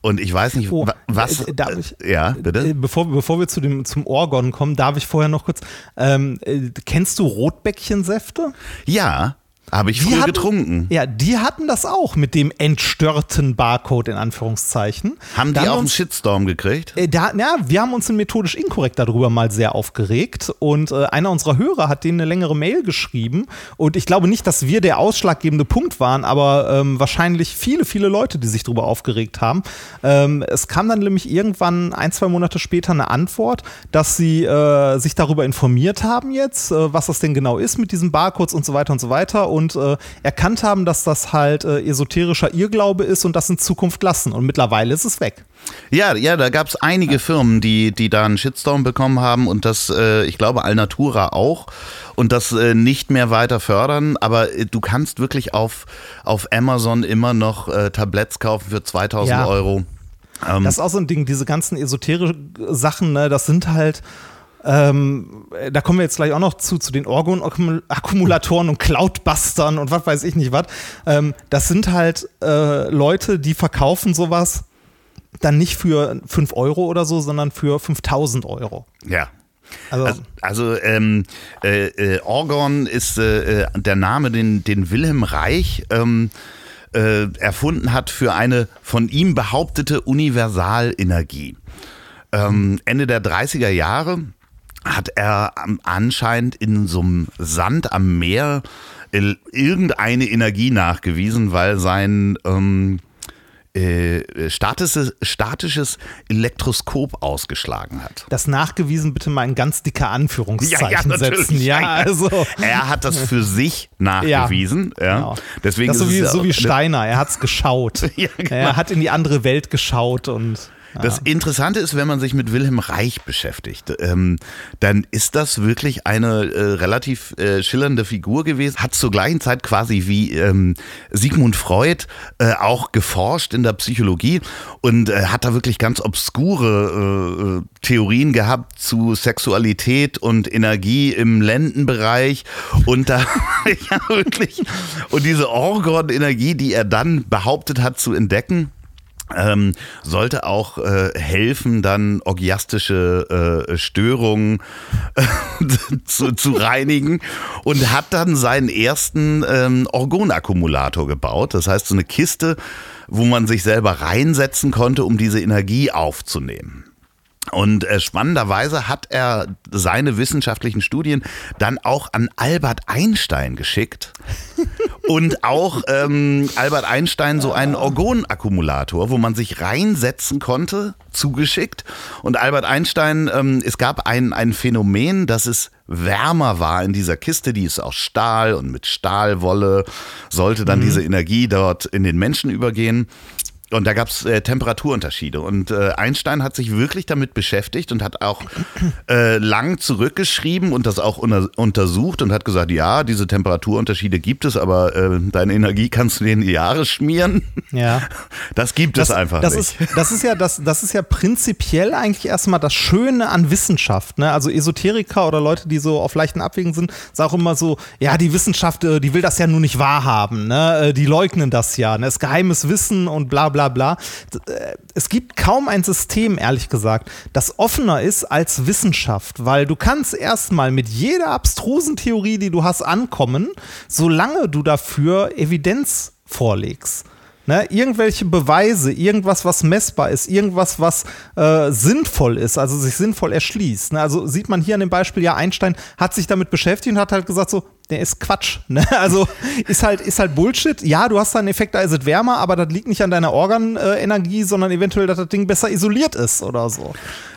Und ich weiß nicht, Oh, wa- was. äh, darf ich- ja, bitte. Äh, Bevor, bevor wir zu dem, zum Orgon kommen, darf ich vorher noch kurz. Ähm, äh, kennst du Rotbäckchensäfte? Ja, habe ich früher hatten- getrunken. Ja, die hatten das auch mit dem entstörten Barcode in Anführungszeichen. Haben Da die auch einen Shitstorm gekriegt? Äh, Da, ja, wir haben uns in methodisch inkorrekt darüber mal sehr aufgeregt und äh, einer unserer Hörer hat denen eine längere Mail geschrieben und ich glaube nicht, dass wir der ausschlaggebende Punkt waren, aber ähm, wahrscheinlich viele, viele Leute, die sich darüber aufgeregt haben. Ähm, es kam dann nämlich irgendwann ein, zwei Monate später eine Antwort, dass sie äh, sich darüber informiert haben jetzt, äh, was das denn genau ist mit diesen Barcodes und so weiter und so weiter und äh, erkannt haben, dass das halt äh, esoterischer Irrglaube ist und das in Zukunft lassen und mittlerweile ist es weg. Ja, ja, da gab es einige Firmen, die, die da einen Shitstorm bekommen haben und das, äh, ich glaube, Alnatura auch und das äh, nicht mehr weiter fördern. Aber äh, du kannst wirklich auf, auf Amazon immer noch äh, Tabletts kaufen für 2000 Ja. Euro. Ähm, Das ist auch so ein Ding, diese ganzen esoterischen Sachen, ne, das sind halt, ähm, da kommen wir jetzt gleich auch noch zu, zu den Orgon-Akkumulatoren und Cloudbustern und was weiß ich nicht was. Ähm, das sind halt äh, Leute, die verkaufen sowas dann nicht für 5 Euro oder so, sondern für 5000 Euro. ja. Also, Also, also ähm, äh, äh, Orgon ist äh, äh, der Name, den, den Wilhelm Reich ähm, äh, erfunden hat für eine von ihm behauptete Universalenergie. Ähm, Ende der 30er Jahre hat er anscheinend in so einem Sand am Meer äh, irgendeine Energie nachgewiesen, weil sein ähm, äh, statisches, statisches Elektroskop ausgeschlagen hat. das nachgewiesen bitte mal in ganz dicke Anführungszeichen Ja, ja, setzen. Ja, Ja, ja. also. Er hat das für sich nachgewiesen. Ja, Genau. Deswegen das ist so wie, es so ja wie Steiner, er hat's geschaut. Ja, genau. Er hat in die andere Welt geschaut und Das Interessante ist, wenn man sich mit Wilhelm Reich beschäftigt, ähm, dann ist das wirklich eine äh, relativ äh, schillernde Figur gewesen. Hat zur gleichen Zeit quasi wie ähm, Sigmund Freud äh, auch geforscht in der Psychologie und äh, hat da wirklich ganz obskure äh, Theorien gehabt zu Sexualität und Energie im Lendenbereich und da ja wirklich und diese Orgon-Energie, die er dann behauptet hat zu entdecken ähm, sollte auch äh, helfen, dann orgiastische äh, Störungen äh, zu, zu, reinigen und hat dann seinen ersten ähm, Orgonakkumulator gebaut. Das heißt, so eine Kiste, wo man sich selber reinsetzen konnte, um diese Energie aufzunehmen. Und äh, spannenderweise hat er seine wissenschaftlichen Studien dann auch an Albert Einstein geschickt. und auch ähm, Albert Einstein so einen Orgonakkumulator, wo man sich reinsetzen konnte, zugeschickt. Und Albert Einstein, ähm, es gab ein, ein Phänomen, dass es wärmer war in dieser Kiste, die ist aus Stahl und mit Stahlwolle sollte dann mhm. diese Energie dort in den Menschen übergehen. Und da gab es äh, Temperaturunterschiede. Und äh, Einstein hat sich wirklich damit beschäftigt und hat auch äh, lang zurückgeschrieben und das auch unter untersucht und hat gesagt, ja, diese Temperaturunterschiede gibt es, aber äh, deine Energie kannst du dir in die Jahre schmieren. Ja. Das gibt das, es einfach das nicht. Ist, das, ist ja, das, das ist ja prinzipiell eigentlich erstmal das Schöne an Wissenschaft. Ne? Also Esoteriker oder Leute, die so auf leichten Abwägen sind, sagen auch immer so, ja, die Wissenschaft, äh, die will das ja nur nicht wahrhaben. Ne? Äh, die leugnen das ja. Ne? Das ist geheimes Wissen und bla bla bla. Äh, es gibt kaum ein System, ehrlich gesagt, das offener ist als Wissenschaft, weil du kannst erstmal mit jeder abstrusen Theorie, die du hast, ankommen, solange du dafür Evidenz vorlegst. Ne, irgendwelche Beweise, irgendwas, was messbar ist, irgendwas, was äh, sinnvoll ist, also sich sinnvoll erschließt. Ne? Also sieht man hier an dem Beispiel, ja, Einstein hat sich damit beschäftigt und hat halt gesagt, so, der ist Quatsch. Ne? Also ist halt, ist halt Bullshit. Ja, du hast da einen Effekt, da ist es wärmer, aber das liegt nicht an deiner Organenergie, sondern eventuell, dass das Ding besser isoliert ist oder so.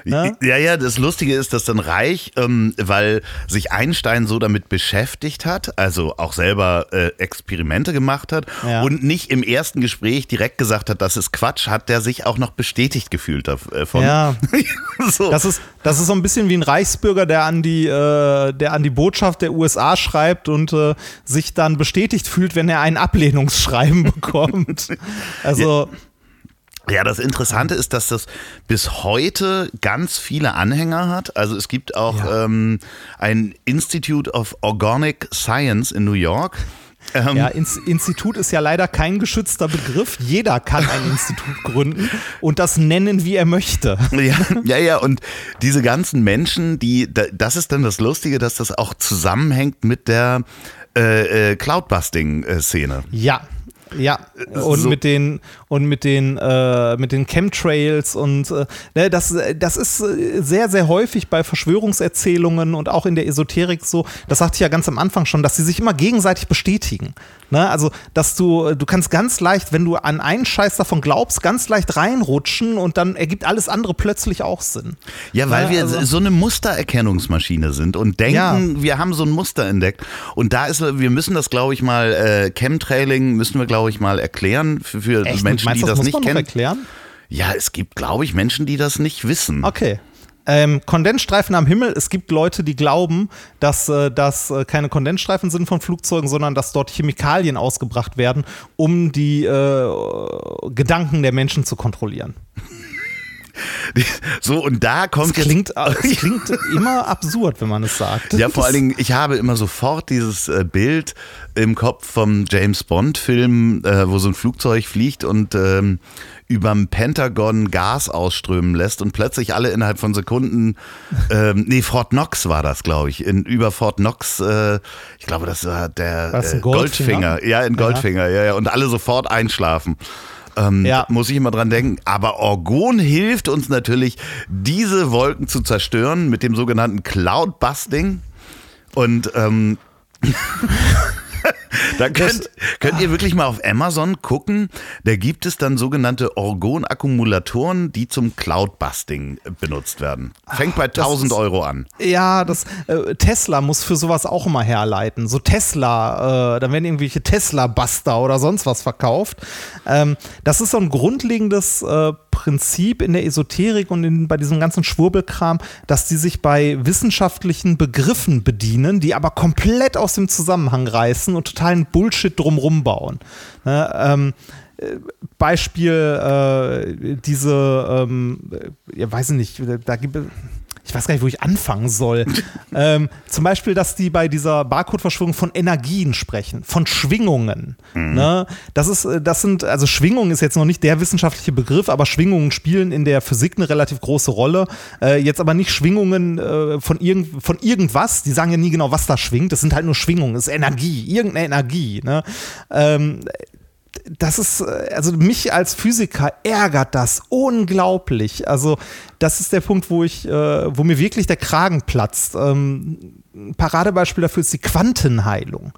Ne? Ja, ja, das Lustige ist, dass dann Reich, ähm, weil sich Einstein so damit beschäftigt hat, also auch selber äh, Experimente gemacht hat ja. und nicht im ersten Gespräch direkt gesagt hat, das ist Quatsch, hat der sich auch noch bestätigt gefühlt davon. Ja. so. das, ist, das ist so ein bisschen wie ein Reichsbürger, der an die, äh, der an die Botschaft der USA schreibt und äh, sich dann bestätigt fühlt, wenn er ein Ablehnungsschreiben bekommt. Also. Ja. Ja, das Interessante ist, dass das bis heute ganz viele Anhänger hat. Also es gibt auch ja. ähm, ein Institute of Organic Science in New York. Ähm, ja, Institut ist ja leider kein geschützter Begriff. Jeder kann ein Institut gründen und das nennen, wie er möchte. Ja, ja, ja. Und diese ganzen Menschen, die, das ist dann das Lustige, dass das auch zusammenhängt mit der äh, äh, Cloudbusting-Szene. Ja, ja, und so. mit den und mit den äh, mit den Chemtrails und äh, ne, das das ist sehr sehr häufig bei Verschwörungserzählungen und auch in der Esoterik so. Das sagte ich ja ganz am Anfang schon, dass sie sich immer gegenseitig bestätigen. Ne? Also, dass du du kannst ganz leicht, wenn du an einen Scheiß davon glaubst, ganz leicht reinrutschen und dann ergibt alles andere plötzlich auch Sinn. Ja, weil ne? wir also, so eine Mustererkennungsmaschine sind und denken, ja. wir haben so ein Muster entdeckt und da ist wir müssen das glaube ich mal äh, Chemtrailing müssen wir glaube glaube ich, mal erklären für, für Menschen, meinst, die das, das nicht kennen. Erklären? Ja, es gibt, glaube ich, Menschen, die das nicht wissen. Okay. Ähm, Kondensstreifen am Himmel. Es gibt Leute, die glauben, dass äh, das äh, keine Kondensstreifen sind von Flugzeugen, sondern dass dort Chemikalien ausgebracht werden, um die äh, Gedanken der Menschen zu kontrollieren. So, und da kommt das klingt, jetzt. Das klingt immer absurd, wenn man es sagt. Ja, vor allen Dingen, ich habe immer sofort dieses äh, Bild im Kopf vom James Bond-Film, äh, wo so ein Flugzeug fliegt und ähm, überm Pentagon Gas ausströmen lässt und plötzlich alle innerhalb von Sekunden, ähm, nee, Fort Knox war das, glaube ich, in, über Fort Knox, äh, ich glaube, das war der äh, Goldfinger? Goldfinger? Ja, in Goldfinger, ja. ja, ja, und alle sofort einschlafen. Ähm, ja. Muss ich immer dran denken. Aber Orgon hilft uns natürlich, diese Wolken zu zerstören mit dem sogenannten Cloudbusting. Und ähm, da könnt, könnt ihr wirklich mal auf Amazon gucken. Da gibt es dann sogenannte Orgon-Akkumulatoren, die zum Cloud-Busting benutzt werden. Fängt bei 1000 ist, Euro an. Ja, das äh, Tesla muss für sowas auch immer herleiten. So Tesla, äh, da werden irgendwelche Tesla-Buster oder sonst was verkauft. Ähm, das ist so ein grundlegendes äh, Prinzip in der Esoterik und in, bei diesem ganzen Schwurbelkram, dass die sich bei wissenschaftlichen Begriffen bedienen, die aber komplett aus dem Zusammenhang reißen und totalen Bullshit drumrum bauen. Ne, ähm, äh, Beispiel äh, diese, ähm, ja, weiß ich nicht, da gibt ich weiß gar nicht, wo ich anfangen soll. ähm, zum Beispiel, dass die bei dieser Barcode-Verschwörung von Energien sprechen, von Schwingungen. Mhm. Ne? Das ist, äh, das sind, also Schwingungen ist jetzt noch nicht der wissenschaftliche Begriff, aber Schwingungen spielen in der Physik eine relativ große Rolle. Äh, jetzt aber nicht Schwingungen äh, von, irgend, von irgendwas, die sagen ja nie genau, was da schwingt. Das sind halt nur Schwingungen, das ist Energie, irgendeine Energie. Ne? Ähm, das ist, äh, also mich als Physiker ärgert das unglaublich. Also das ist der Punkt, wo ich, äh, wo mir wirklich der Kragen platzt. Ähm, ein Paradebeispiel dafür ist die Quantenheilung.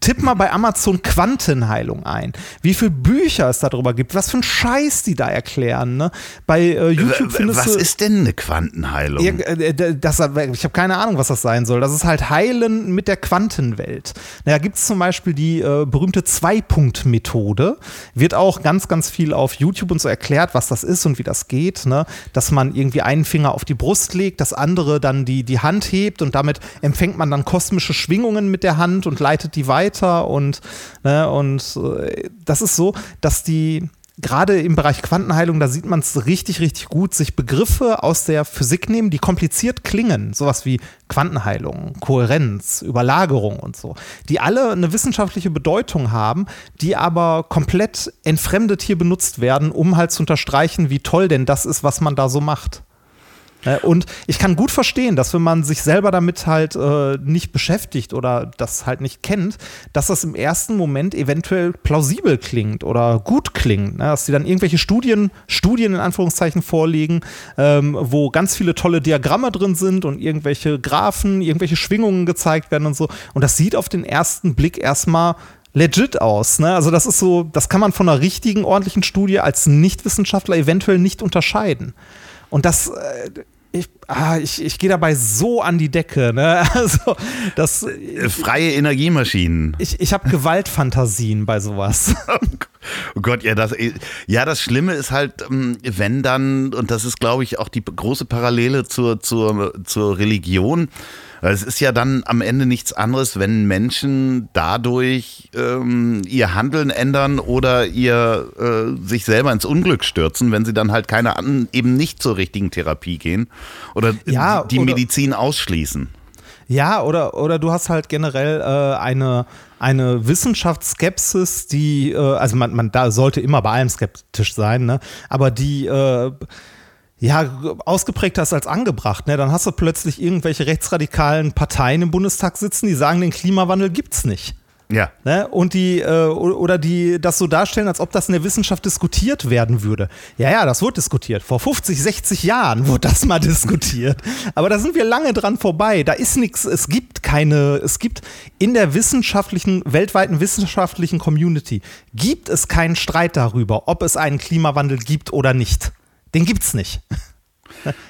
Tipp mal bei Amazon Quantenheilung ein. Wie viele Bücher es darüber gibt, was für ein Scheiß die da erklären. Ne? Bei äh, YouTube findest Was du, ist denn eine Quantenheilung? Ja, äh, das, ich habe keine Ahnung, was das sein soll. Das ist halt Heilen mit der Quantenwelt. Da gibt es zum Beispiel die äh, berühmte Zwei-Punkt-Methode. Wird auch ganz, ganz viel auf YouTube und so erklärt, was das ist und wie das geht. Ne? Dass man irgendwie einen Finger auf die Brust legt, das andere dann die, die Hand hebt und damit empfängt empfängt man dann kosmische Schwingungen mit der Hand und leitet die weiter und, ne, und äh, das ist so, dass die gerade im Bereich Quantenheilung, da sieht man es richtig, richtig gut, sich Begriffe aus der Physik nehmen, die kompliziert klingen, sowas wie Quantenheilung, Kohärenz, Überlagerung und so, die alle eine wissenschaftliche Bedeutung haben, die aber komplett entfremdet hier benutzt werden, um halt zu unterstreichen, wie toll denn das ist, was man da so macht. Äh, und ich kann gut verstehen, dass wenn man sich selber damit halt äh, nicht beschäftigt oder das halt nicht kennt, dass das im ersten Moment eventuell plausibel klingt oder gut klingt. Ne? Dass sie dann irgendwelche Studien, Studien in Anführungszeichen vorlegen, ähm, wo ganz viele tolle Diagramme drin sind und irgendwelche Graphen, irgendwelche Schwingungen gezeigt werden und so. Und das sieht auf den ersten Blick erstmal legit aus. Ne? Also das ist so, das kann man von einer richtigen, ordentlichen Studie als Nichtwissenschaftler eventuell nicht unterscheiden. Und das, äh, ich, ah, ich, ich gehe dabei so an die Decke. Ne? Also, das, äh, Freie Energiemaschinen. Ich, ich habe Gewaltfantasien bei sowas. Oh Gott, ja, das, ja, das Schlimme ist halt, ähm, wenn dann, und das ist, glaube ich, auch die große Parallele zur, zur, zur Religion, es ist ja dann am Ende nichts anderes, wenn Menschen dadurch ähm, ihr Handeln ändern oder ihr äh, sich selber ins Unglück stürzen, wenn sie dann halt keine an, eben nicht zur richtigen Therapie gehen oder ja, die oder, Medizin ausschließen. Ja, oder, oder du hast halt generell äh, eine, eine Wissenschaftsskepsis, die, äh, also man, man da sollte immer bei allem skeptisch sein, ne? aber die äh, ja, ausgeprägter ist als angebracht. Ne? Dann hast du plötzlich irgendwelche rechtsradikalen Parteien im Bundestag sitzen, die sagen, den Klimawandel gibt's nicht. Ja. Ne? Und die, äh, oder die das so darstellen, als ob das in der Wissenschaft diskutiert werden würde. Ja, ja, das wurde diskutiert. Vor 50, 60 Jahren wurde das mal diskutiert. Aber da sind wir lange dran vorbei. Da ist nichts, es gibt keine, es gibt in der wissenschaftlichen, weltweiten wissenschaftlichen Community, gibt es keinen Streit darüber, ob es einen Klimawandel gibt oder nicht. Den gibt's nicht.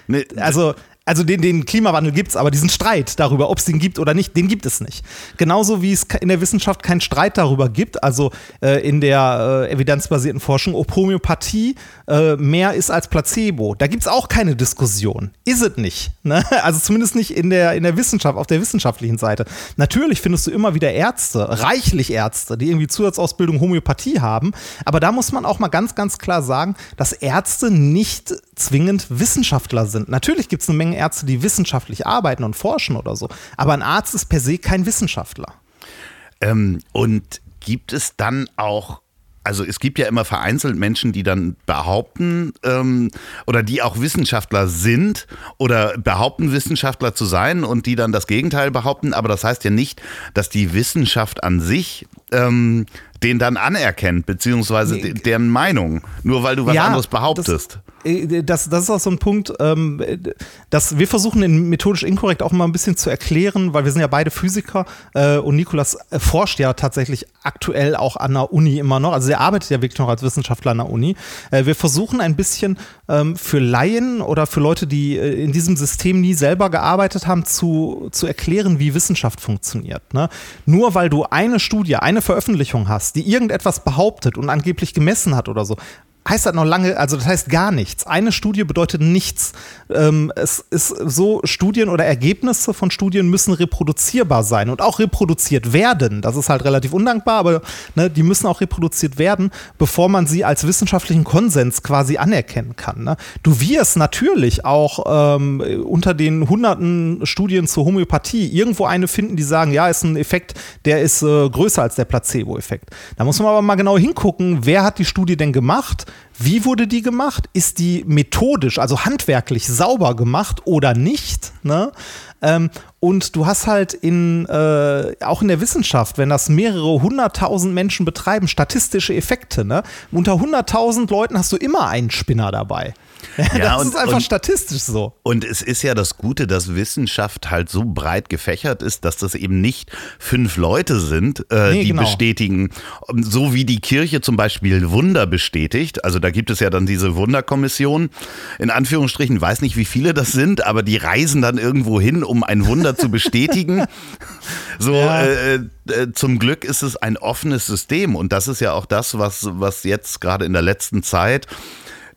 Nee, also also den, den Klimawandel gibt es, aber diesen Streit darüber, ob es den gibt oder nicht, den gibt es nicht. Genauso wie es in der Wissenschaft keinen Streit darüber gibt, also äh, in der äh, evidenzbasierten Forschung, ob Homöopathie äh, mehr ist als Placebo. Da gibt es auch keine Diskussion. Ist es nicht. Ne? Also zumindest nicht in der, in der Wissenschaft, auf der wissenschaftlichen Seite. Natürlich findest du immer wieder Ärzte, reichlich Ärzte, die irgendwie Zusatzausbildung Homöopathie haben, aber da muss man auch mal ganz, ganz klar sagen, dass Ärzte nicht zwingend Wissenschaftler sind. Natürlich gibt es eine Menge Ärzte, die wissenschaftlich arbeiten und forschen oder so. Aber ein Arzt ist per se kein Wissenschaftler. Ähm, und gibt es dann auch also es gibt ja immer vereinzelt Menschen, die dann behaupten ähm, oder die auch Wissenschaftler sind oder behaupten, Wissenschaftler zu sein und die dann das Gegenteil behaupten. Aber das heißt ja nicht, dass die Wissenschaft an sich ähm, den dann anerkennt, beziehungsweise nee. deren Meinung, nur weil du was ja, anderes behauptest. Äh, das, das ist auch so ein Punkt, ähm, dass wir versuchen, in methodisch inkorrekt auch mal ein bisschen zu erklären, weil wir sind ja beide Physiker äh, und Nikolas äh, forscht ja tatsächlich aktuell auch an der Uni immer noch. Also er arbeitet ja wirklich noch als Wissenschaftler an der Uni. Äh, wir versuchen ein bisschen ähm, für Laien oder für Leute, die äh, in diesem System nie selber gearbeitet haben, zu, zu erklären, wie Wissenschaft funktioniert. Ne? Nur weil du eine Studie, eine Veröffentlichung hast, die irgendetwas behauptet und angeblich gemessen hat oder so, heißt das noch lange, also das heißt gar nichts. Eine Studie bedeutet nichts. Ähm, es ist so, Studien oder Ergebnisse von Studien müssen reproduzierbar sein und auch reproduziert werden. Das ist halt relativ undankbar, aber ne, die müssen auch reproduziert werden, bevor man sie als wissenschaftlichen Konsens quasi anerkennen kann. Ne? Du wirst natürlich auch ähm, unter den hunderten Studien zur Homöopathie irgendwo eine finden, die sagen, ja, ist ein Effekt, der ist äh, größer als der Placebo-Effekt. Da muss man aber mal genau hingucken, wer hat die Studie denn gemacht? Wie wurde die gemacht? Ist die methodisch, also handwerklich sauber gemacht oder nicht? Ne? Ähm, und du hast halt in, äh, auch in der Wissenschaft, wenn das mehrere hunderttausend Menschen betreiben, statistische Effekte. Ne? Unter hunderttausend Leuten hast du immer einen Spinner dabei. Ja, das und, ist einfach und, statistisch so. Und es ist ja das Gute, dass Wissenschaft halt so breit gefächert ist, dass das eben nicht fünf Leute sind, äh, nee, die genau. bestätigen, so wie die Kirche zum Beispiel Wunder bestätigt. Also da gibt es ja dann diese Wunderkommission, in Anführungsstrichen, weiß nicht, wie viele das sind, aber die reisen dann irgendwo hin, um ein Wunder zu bestätigen. So, ja. äh, äh, zum Glück ist es ein offenes System und das ist ja auch das, was, was jetzt gerade in der letzten Zeit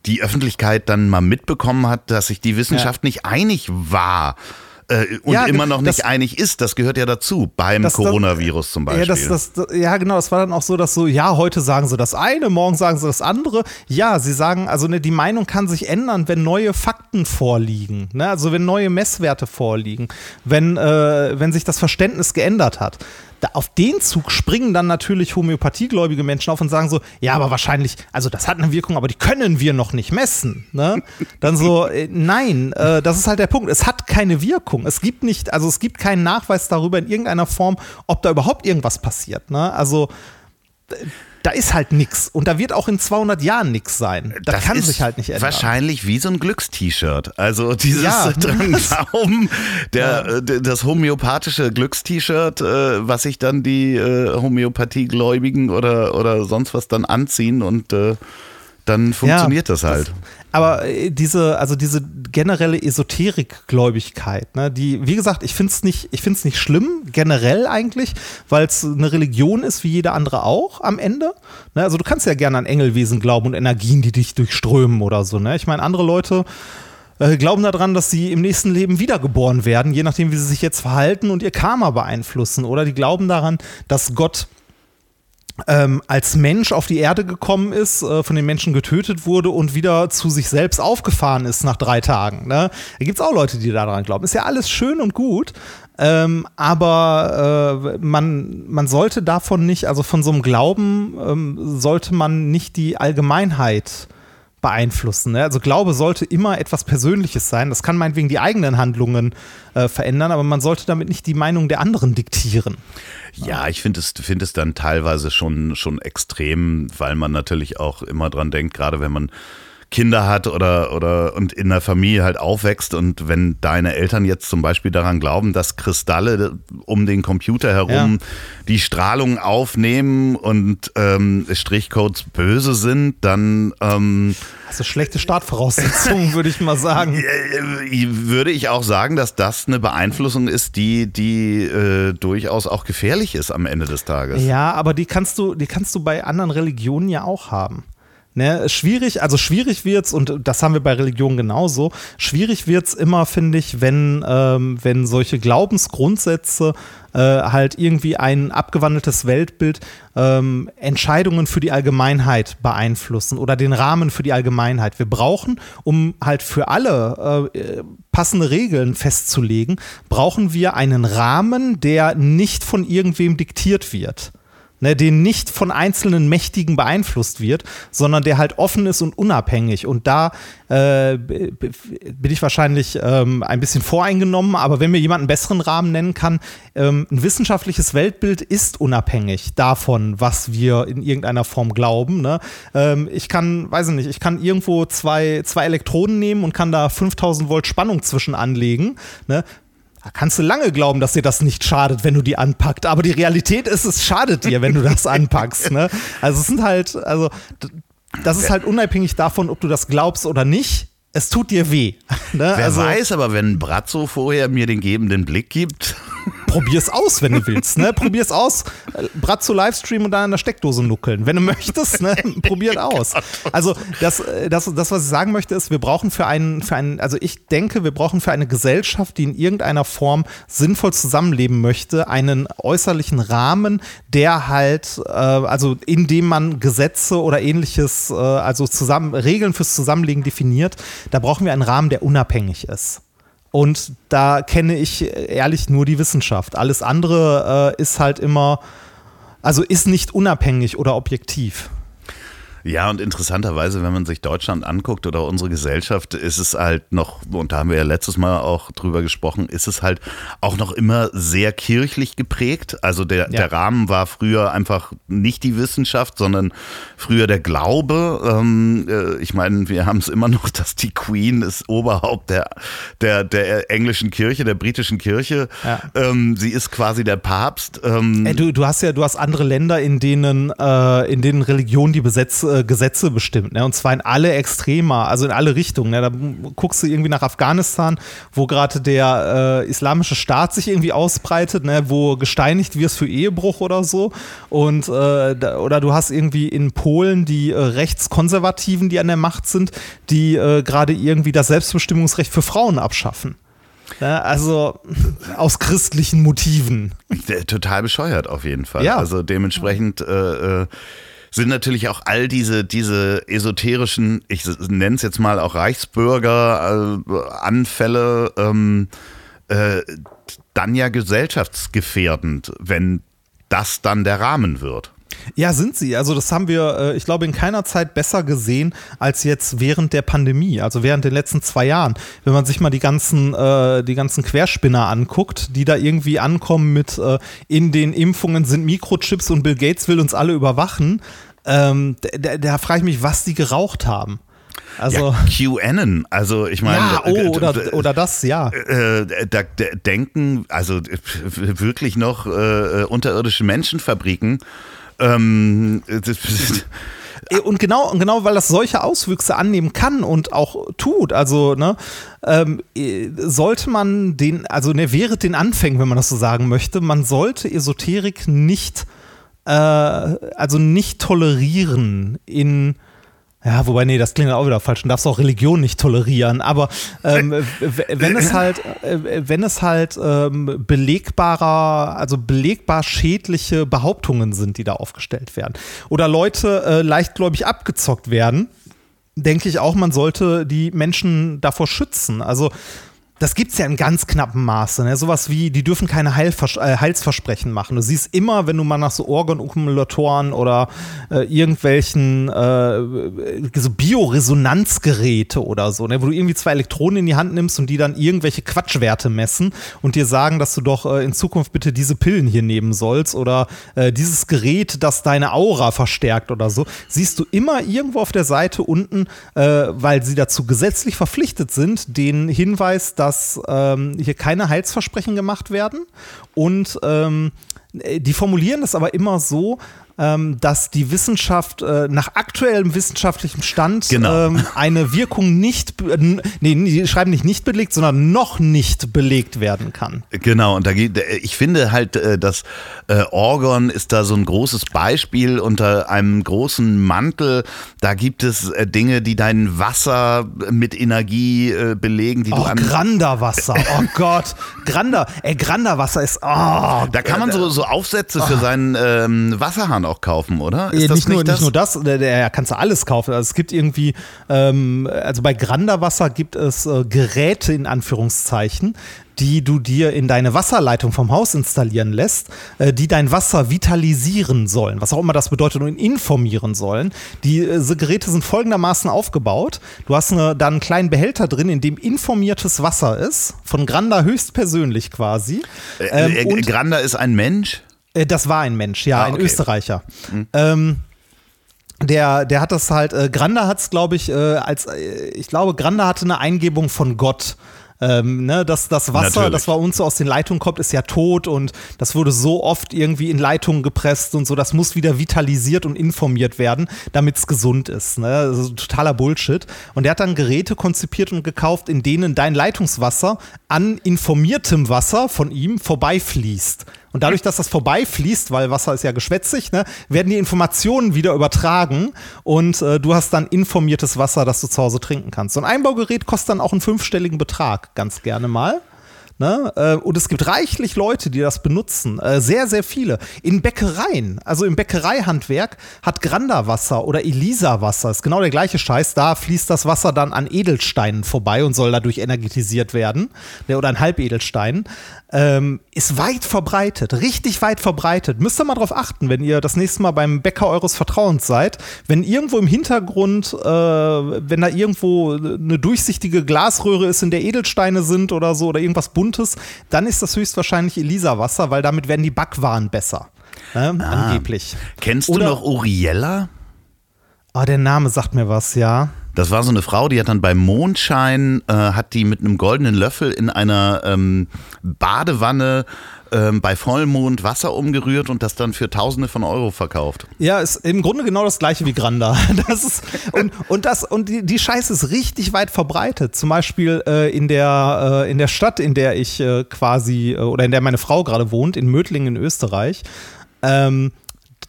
die Öffentlichkeit dann mal mitbekommen hat, dass sich die Wissenschaft ja. nicht einig war äh, und ja, immer noch nicht einig ist. Das gehört ja dazu, beim das, Coronavirus das, zum Beispiel. Ja, das, ja, genau, das war dann auch so, dass so, ja, heute sagen sie das eine, morgen sagen sie das andere. Ja, sie sagen, also ne, die Meinung kann sich ändern, wenn neue Fakten vorliegen. Ne? Also wenn neue Messwerte vorliegen, wenn, äh, wenn sich das Verständnis geändert hat da auf den Zug springen dann natürlich homöopathiegläubige Menschen auf und sagen so, ja, aber wahrscheinlich, also das hat eine Wirkung, aber die können wir noch nicht messen. Ne? Dann so, äh, nein, äh, das ist halt der Punkt. Es hat keine Wirkung. Es gibt nicht, also es gibt keinen Nachweis darüber in irgendeiner Form, ob da überhaupt irgendwas passiert. Ne? Also da ist halt nichts. Und da wird auch in 200 Jahren nichts sein. Das, das kann sich halt nicht ändern. Wahrscheinlich wie so ein Glückst-T-Shirt. Also dieses ja, dran glauben, der, ja. Äh, das homöopathische Glückst-T-Shirt, äh, was sich dann die äh, Homöopathiegläubigen oder, oder sonst was dann anziehen und dann funktioniert ja, das halt. Das, aber äh, diese, also diese generelle Esoterikgläubigkeit, ne, die, wie gesagt, ich finde es nicht, ich finde nicht schlimm, generell eigentlich, weil es eine Religion ist, wie jede andere auch am Ende. Ne, also du kannst ja gerne an Engelwesen glauben und Energien, die dich durchströmen oder so. Ne? Ich meine, andere Leute äh, glauben daran, dass sie im nächsten Leben wiedergeboren werden, je nachdem, wie sie sich jetzt verhalten und ihr Karma beeinflussen. Oder die glauben daran, dass Gott ähm, als Mensch auf die Erde gekommen ist, äh, von den Menschen getötet wurde und wieder zu sich selbst aufgefahren ist nach drei Tagen. Ne? Da gibt es auch Leute, die daran glauben. Ist ja alles schön und gut, ähm, aber äh, man, man sollte davon nicht, also von so einem Glauben ähm, sollte man nicht die Allgemeinheit beeinflussen. Ne? Also Glaube sollte immer etwas Persönliches sein. Das kann meinetwegen die eigenen Handlungen äh, verändern, aber man sollte damit nicht die Meinung der anderen diktieren. Ja, ich finde es, find es dann teilweise schon, schon extrem, weil man natürlich auch immer dran denkt, gerade wenn man Kinder hat oder, oder und in der Familie halt aufwächst und wenn deine Eltern jetzt zum Beispiel daran glauben, dass Kristalle um den Computer herum ja. die Strahlung aufnehmen und ähm, Strichcodes böse sind, dann ähm, also schlechte Startvoraussetzungen, würde ich mal sagen. Äh, würde ich auch sagen, dass das eine Beeinflussung ist, die, die äh, durchaus auch gefährlich ist am Ende des Tages. Ja, aber die kannst du, die kannst du bei anderen Religionen ja auch haben. Ne, schwierig, also schwierig wird's, und das haben wir bei Religion genauso, schwierig wird's immer, finde ich, wenn, ähm, wenn solche Glaubensgrundsätze äh, halt irgendwie ein abgewandeltes Weltbild ähm, Entscheidungen für die Allgemeinheit beeinflussen oder den Rahmen für die Allgemeinheit. Wir brauchen, um halt für alle äh, passende Regeln festzulegen, brauchen wir einen Rahmen, der nicht von irgendwem diktiert wird ne, den nicht von einzelnen Mächtigen beeinflusst wird, sondern der halt offen ist und unabhängig. Und da äh, bin ich wahrscheinlich ähm, ein bisschen voreingenommen, aber wenn mir jemand einen besseren Rahmen nennen kann, ähm, ein wissenschaftliches Weltbild ist unabhängig davon, was wir in irgendeiner Form glauben. Ne? Ähm, ich kann, weiß ich nicht, ich kann irgendwo zwei, zwei Elektroden nehmen und kann da 5000 Volt Spannung zwischen anlegen. Ne? Da kannst du lange glauben, dass dir das nicht schadet, wenn du die anpackst. Aber die Realität ist, es schadet dir, wenn du das anpackst. Ne? Also es sind halt, also das ist halt unabhängig davon, ob du das glaubst oder nicht. Es tut dir weh. Ne? Wer also, weiß, aber wenn Brazzo vorher mir den gebenden Blick gibt. Probier's aus, wenn du willst. Ne? Probier's aus. Bratzo Livestream und dann an der Steckdose nuckeln. Wenn du möchtest, ne? probiert aus. Also das, das, das, was ich sagen möchte, ist, wir brauchen für einen, für einen, also ich denke, wir brauchen für eine Gesellschaft, die in irgendeiner Form sinnvoll zusammenleben möchte, einen äußerlichen Rahmen, der halt, äh, also in dem man Gesetze oder ähnliches, äh, also zusammen, Regeln fürs Zusammenlegen definiert, da brauchen wir einen Rahmen, der unabhängig ist. Und da kenne ich ehrlich nur die Wissenschaft. Alles andere äh, ist halt immer, also ist nicht unabhängig oder objektiv. Ja, und interessanterweise, wenn man sich Deutschland anguckt oder unsere Gesellschaft, ist es halt noch, und da haben wir ja letztes Mal auch drüber gesprochen, ist es halt auch noch immer sehr kirchlich geprägt. Also der, ja. der Rahmen war früher einfach nicht die Wissenschaft, sondern früher der Glaube. Ähm, äh, ich meine, wir haben es immer noch, dass die Queen ist Oberhaupt der, der, der englischen Kirche, der britischen Kirche. Ja. Ähm, sie ist quasi der Papst. Ähm, Ey, du, du hast ja, du hast andere Länder, in denen, äh, in denen Religion die Besetz äh, Gesetze bestimmt, ne? Und zwar in alle Extremer, also in alle Richtungen. Ne? Da guckst du irgendwie nach Afghanistan, wo gerade der äh, islamische Staat sich irgendwie ausbreitet, ne? wo gesteinigt wirst für Ehebruch oder so. Und äh, oder du hast irgendwie in Polen die äh, Rechtskonservativen, die an der Macht sind, die äh, gerade irgendwie das Selbstbestimmungsrecht für Frauen abschaffen. Ja, also aus christlichen Motiven. Total bescheuert auf jeden Fall. Ja. Also dementsprechend äh, äh sind natürlich auch all diese, diese esoterischen, ich nenne es jetzt mal auch Reichsbürger-Anfälle, äh, ähm, äh, dann ja gesellschaftsgefährdend, wenn das dann der Rahmen wird. Ja, sind sie. Also das haben wir, äh, ich glaube, in keiner Zeit besser gesehen als jetzt während der Pandemie, also während den letzten zwei Jahren. Wenn man sich mal die ganzen, äh, die ganzen Querspinner anguckt, die da irgendwie ankommen mit äh, in den Impfungen sind Mikrochips und Bill Gates will uns alle überwachen, ähm, da, da frage ich mich, was die geraucht haben. Also ja, QAnon, also ich meine. Ja, oh, oder, oder das, ja. Äh, da, denken, also wirklich noch äh, unterirdische Menschenfabriken ähm, und genau, genau, weil das solche Auswüchse annehmen kann und auch tut, also ne, ähm, sollte man den, also ne, wäre den Anfängen, wenn man das so sagen möchte, man sollte Esoterik nicht, äh, also nicht tolerieren in ja, wobei, nee, das klingt auch wieder falsch. Du darfst auch Religion nicht tolerieren. Aber ähm, wenn es halt, äh, wenn es halt ähm, belegbarer, also belegbar schädliche Behauptungen sind, die da aufgestellt werden, oder Leute äh, leichtgläubig abgezockt werden, denke ich auch, man sollte die Menschen davor schützen. Also das gibt es ja in ganz knappem Maße. Ne? Sowas wie, die dürfen keine Heilvers äh, Heilsversprechen machen. Du siehst immer, wenn du mal nach so Organakkumulatoren oder äh, irgendwelchen äh, so Bioresonanzgeräte oder so, ne? wo du irgendwie zwei Elektronen in die Hand nimmst und die dann irgendwelche Quatschwerte messen und dir sagen, dass du doch äh, in Zukunft bitte diese Pillen hier nehmen sollst oder äh, dieses Gerät, das deine Aura verstärkt oder so, siehst du immer irgendwo auf der Seite unten, äh, weil sie dazu gesetzlich verpflichtet sind, den Hinweis, dass dass ähm, hier keine Heilsversprechen gemacht werden. Und ähm, die formulieren das aber immer so, dass die Wissenschaft äh, nach aktuellem wissenschaftlichem Stand genau. ähm, eine Wirkung nicht, nee, die schreiben nicht nicht belegt, sondern noch nicht belegt werden kann. Genau, und da geht, äh, ich finde halt, äh, dass Orgon ist da so ein großes Beispiel unter einem großen Mantel. Da gibt es Dinge, die dein Wasser mit Energie belegen, die oh, du an. Granda-Wasser, oh Gott. Granda, ey, Granda-Wasser ist, oh. Da kann man so, so Aufsätze für seinen ähm, Wasserhahn auch kaufen, oder? Ist nicht, nur, nicht nur das, da kannst du alles kaufen. Also es gibt irgendwie, ähm, also bei Granda Wasser gibt es äh, Geräte in Anführungszeichen, die du dir in deine Wasserleitung vom Haus installieren lässt, äh, die dein Wasser vitalisieren sollen, was auch immer das bedeutet, und informieren sollen. Diese äh, Geräte sind folgendermaßen aufgebaut. Du hast eine, da einen kleinen Behälter drin, in dem informiertes Wasser ist, von Granda höchstpersönlich quasi. Ähm, äh, Granda ist ein Mensch? Äh, das war ein Mensch, ja, ah, ein Österreicher. Mhm. Ähm, der, der hat das halt, äh, Granda hat es, glaube ich, äh, als, äh, ich glaube, Granda hatte eine Eingebung von Gott Ähm, ne, dass das Wasser, Natürlich. das bei uns so aus den Leitungen kommt, ist ja tot und das wurde so oft irgendwie in Leitungen gepresst und so. Das muss wieder vitalisiert und informiert werden, damit es gesund ist. Ne? Also totaler Bullshit. Und er hat dann Geräte konzipiert und gekauft, in denen dein Leitungswasser an informiertem Wasser von ihm vorbeifließt. Und dadurch, dass das vorbeifließt, weil Wasser ist ja geschwätzig, ne, werden die Informationen wieder übertragen und äh, du hast dann informiertes Wasser, das du zu Hause trinken kannst. So ein Einbaugerät kostet dann auch einen fünfstelligen Betrag, ganz gerne mal. Ne? Äh, Und es gibt reichlich Leute, die das benutzen. Äh, Sehr, sehr viele. In Bäckereien, also im Bäckereihandwerk, hat Granda-Wasser oder Elisa-Wasser, ist genau der gleiche Scheiß. Da fließt das Wasser dann an Edelsteinen vorbei und soll dadurch energetisiert werden. Ne, Oder an Halbedelsteinen. Ähm, ist weit verbreitet, richtig weit verbreitet. Müsst ihr mal drauf achten, wenn ihr das nächste Mal beim Bäcker eures Vertrauens seid. Wenn irgendwo im Hintergrund, äh, wenn da irgendwo eine durchsichtige Glasröhre ist, in der Edelsteine sind oder so oder irgendwas Buntes, dann ist das höchstwahrscheinlich Elisa-Wasser, weil damit werden die Backwaren besser. Ne? Angeblich. Kennst Oder- du noch Uriella? Ah, der Name sagt mir was, ja. Das war so eine Frau, die hat dann beim Mondschein, äh, hat die mit einem goldenen Löffel in einer ähm, Badewanne ähm, bei Vollmond Wasser umgerührt und das dann für Tausende von Euro verkauft. Ja, ist im Grunde genau das gleiche wie Granda. Das ist, und, und, das, und die, die Scheiße ist richtig weit verbreitet. Zum Beispiel äh, in, der, äh, in der Stadt, in der ich äh, quasi, äh, oder in der meine Frau gerade wohnt, in Mödling in Österreich. Ähm,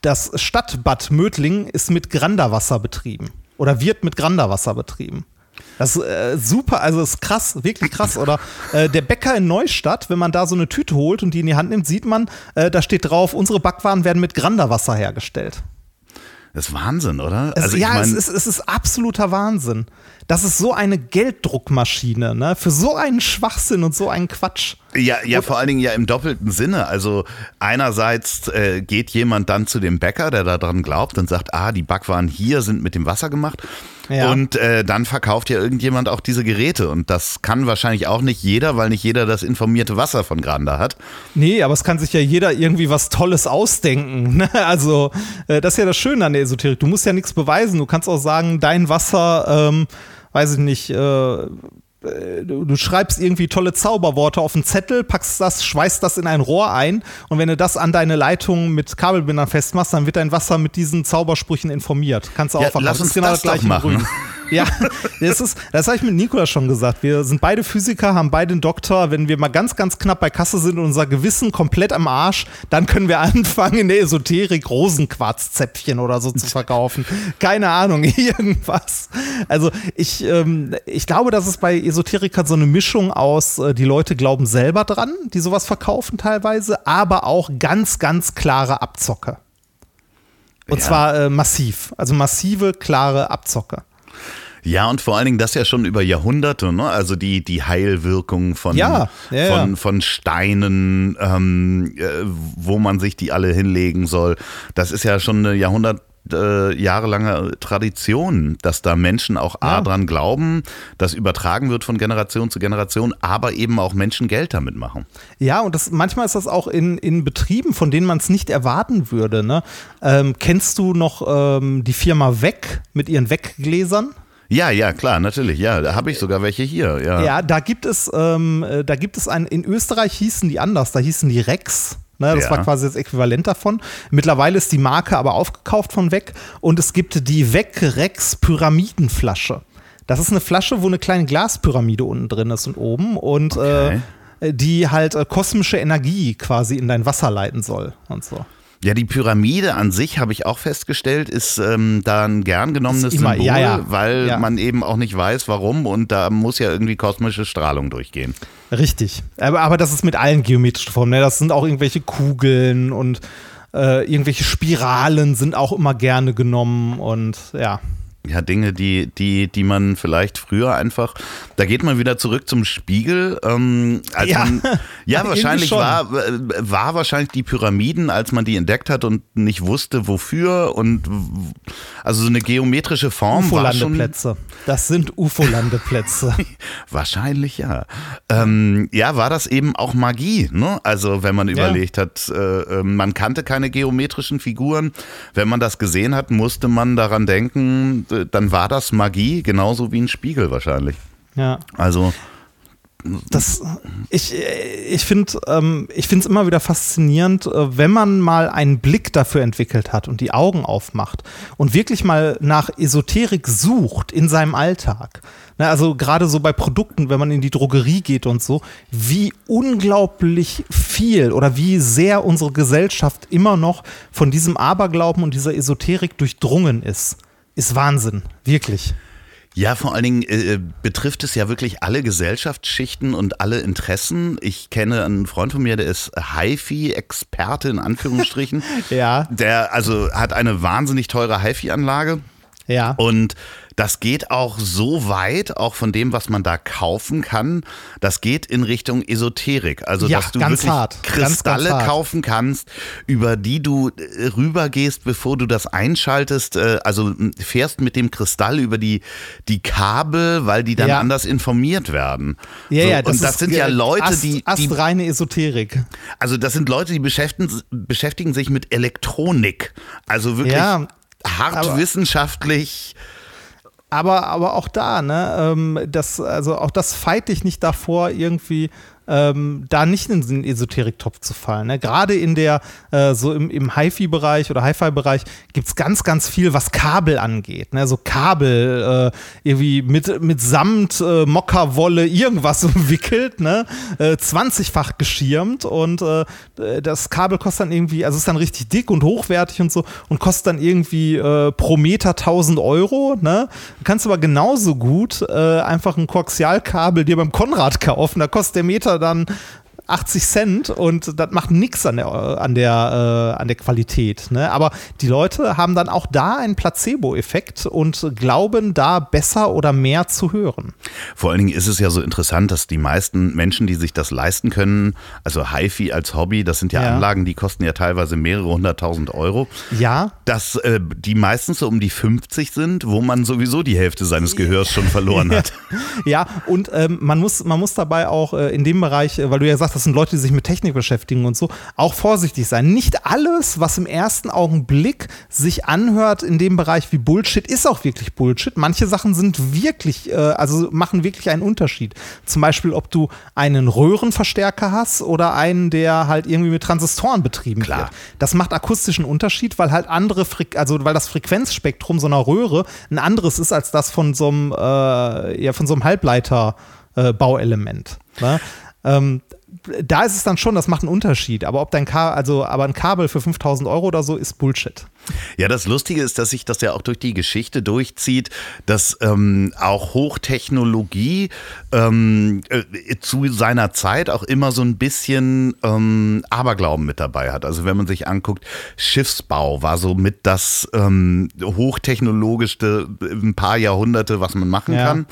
das Stadtbad Mödling ist mit Granda-Wasser betrieben. Oder wird mit Granda-Wasser betrieben. Das ist äh, super, also ist krass, wirklich krass. Oder äh, der Bäcker in Neustadt, wenn man da so eine Tüte holt und die in die Hand nimmt, sieht man, äh, da steht drauf, unsere Backwaren werden mit Granda-Wasser hergestellt. Das ist Wahnsinn, oder? Es, also ja, mein, es, ist, es ist absoluter Wahnsinn. Das ist so eine Gelddruckmaschine, ne? Für so einen Schwachsinn und so einen Quatsch. Ja, ja, vor allen Dingen ja im doppelten Sinne. Also einerseits äh, geht jemand dann zu dem Bäcker, der daran glaubt und sagt, ah, die Backwaren hier sind mit dem Wasser gemacht. Ja. Und äh, dann verkauft ja irgendjemand auch diese Geräte. Und das kann wahrscheinlich auch nicht jeder, weil nicht jeder das informierte Wasser von Granda hat. Nee, aber es kann sich ja jeder irgendwie was Tolles ausdenken. Ne? Also, äh, das ist ja das Schöne an der Esoterik. Du musst ja nichts beweisen. Du kannst auch sagen, dein Wasser, ähm, weiß ich nicht, äh, du, schreibst irgendwie tolle Zauberworte auf einen Zettel, packst das, schweißt das in ein Rohr ein und wenn du das an deine Leitung mit Kabelbindern festmachst, dann wird dein Wasser mit diesen Zaubersprüchen informiert. Kannst du auch Ja, verkaufen. lass Das uns das doch in machen. Ja, das ist, das habe ich mit Nikola schon gesagt. Wir sind beide Physiker, haben beide einen Doktor. Wenn wir mal ganz, ganz knapp bei Kasse sind und unser Gewissen komplett am Arsch, dann können wir anfangen, in der Esoterik Rosenquarzzäpfchen oder so zu verkaufen. Keine Ahnung, irgendwas. Also ich, ähm, ich glaube, dass es bei Esoterikern so eine Mischung aus, äh, die Leute glauben selber dran, die sowas verkaufen teilweise, aber auch ganz, ganz klare Abzocke. Und Ja. zwar äh, massiv. Also massive, klare Abzocke. Ja, und vor allen Dingen das ja schon über Jahrhunderte, ne? Also die, die Heilwirkung von, Ja, ja, von, von Steinen, ähm, äh, wo man sich die alle hinlegen soll. Das ist ja schon eine Jahrhundert äh, jahrelange Tradition, dass da Menschen auch A Ja. dran glauben, das übertragen wird von Generation zu Generation, aber eben auch Menschen Geld damit machen. Ja, und das, manchmal ist das auch in, in Betrieben, von denen man es nicht erwarten würde. Ne? Ähm, kennst du noch ähm, die Firma Weg mit ihren Weggläsern? Ja, ja, klar, natürlich. Ja, da habe ich sogar welche hier. Ja. Ja, da gibt es, ähm, äh, da gibt es ein, in Österreich hießen die anders, da hießen die Rex. Ne, das Ja. war quasi das Äquivalent davon. Mittlerweile ist die Marke aber aufgekauft von Weg und es gibt die Weg Rex Pyramidenflasche. Das ist eine Flasche, wo eine kleine Glaspyramide unten drin ist und oben und Okay. äh, die halt äh, kosmische Energie quasi in dein Wasser leiten soll und so. Ja, die Pyramide an sich, habe ich auch festgestellt, ist ähm, da ein gern genommenes immer- Symbol, ja, ja. weil Ja. man eben auch nicht weiß, warum und da muss ja irgendwie kosmische Strahlung durchgehen. Richtig. Aber, aber das ist mit allen geometrischen Formen. Ne? Das sind auch irgendwelche Kugeln und äh, irgendwelche Spiralen sind auch immer gerne genommen und ja. Ja, Dinge, die, die, die man vielleicht früher einfach, da geht man wieder zurück zum Spiegel. Ähm, als Ja. man, ja, wahrscheinlich war, äh, war wahrscheinlich die Pyramiden, als man die entdeckt hat und nicht wusste, wofür und also so eine geometrische Form UFO-Landeplätze. Das sind UFO-Landeplätze. Wahrscheinlich ja. Ähm, ja, war das eben auch Magie, ne? Also wenn man überlegt hat, äh, äh, man kannte keine geometrischen Figuren. Wenn man das gesehen hat, musste man daran denken, dann war das Magie, genauso wie ein Spiegel wahrscheinlich. ja. Also das, ich ich finde ähm, es immer wieder faszinierend, äh, wenn man mal einen Blick dafür entwickelt hat und die Augen aufmacht und wirklich mal nach Esoterik sucht in seinem Alltag. Ne, also gerade so bei Produkten, wenn man in die Drogerie geht und so, wie unglaublich viel oder wie sehr unsere Gesellschaft immer noch von diesem Aberglauben und dieser Esoterik durchdrungen ist. Ist Wahnsinn, wirklich. Ja, vor allen Dingen äh, betrifft es ja wirklich alle Gesellschaftsschichten und alle Interessen. Ich kenne einen Freund von mir, der ist HiFi-Experte in Anführungsstrichen. ja. Der also hat eine wahnsinnig teure HiFi-Anlage. Ja. Und das geht auch so weit, auch von dem, was man da kaufen kann. Das geht in Richtung Esoterik. Also, ja, dass du wirklich hart. Kristalle ganz, ganz kaufen kannst, über die du äh, rübergehst, bevor du das einschaltest. Äh, Also fährst mit dem Kristall über die, die Kabel, weil die dann Ja. anders informiert werden. Ja, so, ja, und das ist sind ja ge- Leute, Ast, die, die astreine Esoterik. also das sind Leute, die beschäftigen, beschäftigen sich mit Elektronik. Also wirklich Ja, hart wissenschaftlich. Aber, aber auch da, ne, ähm, das, also auch das fight dich nicht davor, irgendwie ähm, da nicht in den Esoterik-Topf zu fallen. Ne? Gerade in der, äh, so im, im HiFi-Bereich oder Hi-Fi-Bereich gibt es ganz, ganz viel, was Kabel angeht. Ne? So Kabel, äh, irgendwie mit, mit Samt, äh, Mokkawolle, irgendwas umwickelt, ne? äh, 20-fach geschirmt und äh, das Kabel kostet dann irgendwie, also ist dann richtig dick und hochwertig und so und kostet dann irgendwie äh, pro Meter 1000 Euro. Ne? Du kannst aber genauso gut äh, einfach ein Koaxialkabel dir beim Konrad kaufen, da kostet der Meter dann 80 Cent und das macht nichts an der, an, der, äh, an der Qualität. Ne? Aber die Leute haben dann auch da einen Placebo-Effekt und glauben da besser oder mehr zu hören. Vor allen Dingen ist es ja so interessant, dass die meisten Menschen, die sich das leisten können, also HiFi als Hobby, das sind ja, Ja. Anlagen, die kosten ja teilweise mehrere hunderttausend Euro, Ja, dass äh, die meistens so um die 50 sind, wo man sowieso die Hälfte seines Gehörs schon verloren hat. Ja, und ähm, man, muss, man muss dabei auch äh, in dem Bereich, äh, weil du ja sagst, das sind Leute, die sich mit Technik beschäftigen und so, auch vorsichtig sein. Nicht alles, was im ersten Augenblick sich anhört in dem Bereich wie Bullshit, ist auch wirklich Bullshit. Manche Sachen sind wirklich, äh, also machen wirklich einen Unterschied. Zum Beispiel, ob du einen Röhrenverstärker hast oder einen, der halt irgendwie mit Transistoren betrieben Klar. wird. Das macht akustischen Unterschied, weil halt andere, Freq also weil das Frequenzspektrum so einer Röhre ein anderes ist als das von so einem, äh, ja, von so einem Halbleiter-Bauelement. ne? ähm, da ist es dann schon, das macht einen Unterschied. Aber ob dein Kabel, also aber ein Kabel für 5000 Euro oder so ist Bullshit. Ja, das Lustige ist, dass sich das ja auch durch die Geschichte durchzieht, dass ähm, auch Hochtechnologie ähm, äh, zu seiner Zeit auch immer so ein bisschen ähm, Aberglauben mit dabei hat. Also wenn man sich anguckt, Schiffsbau war so mit das ähm, hochtechnologischste ein paar Jahrhunderte, was man machen Ja. kann,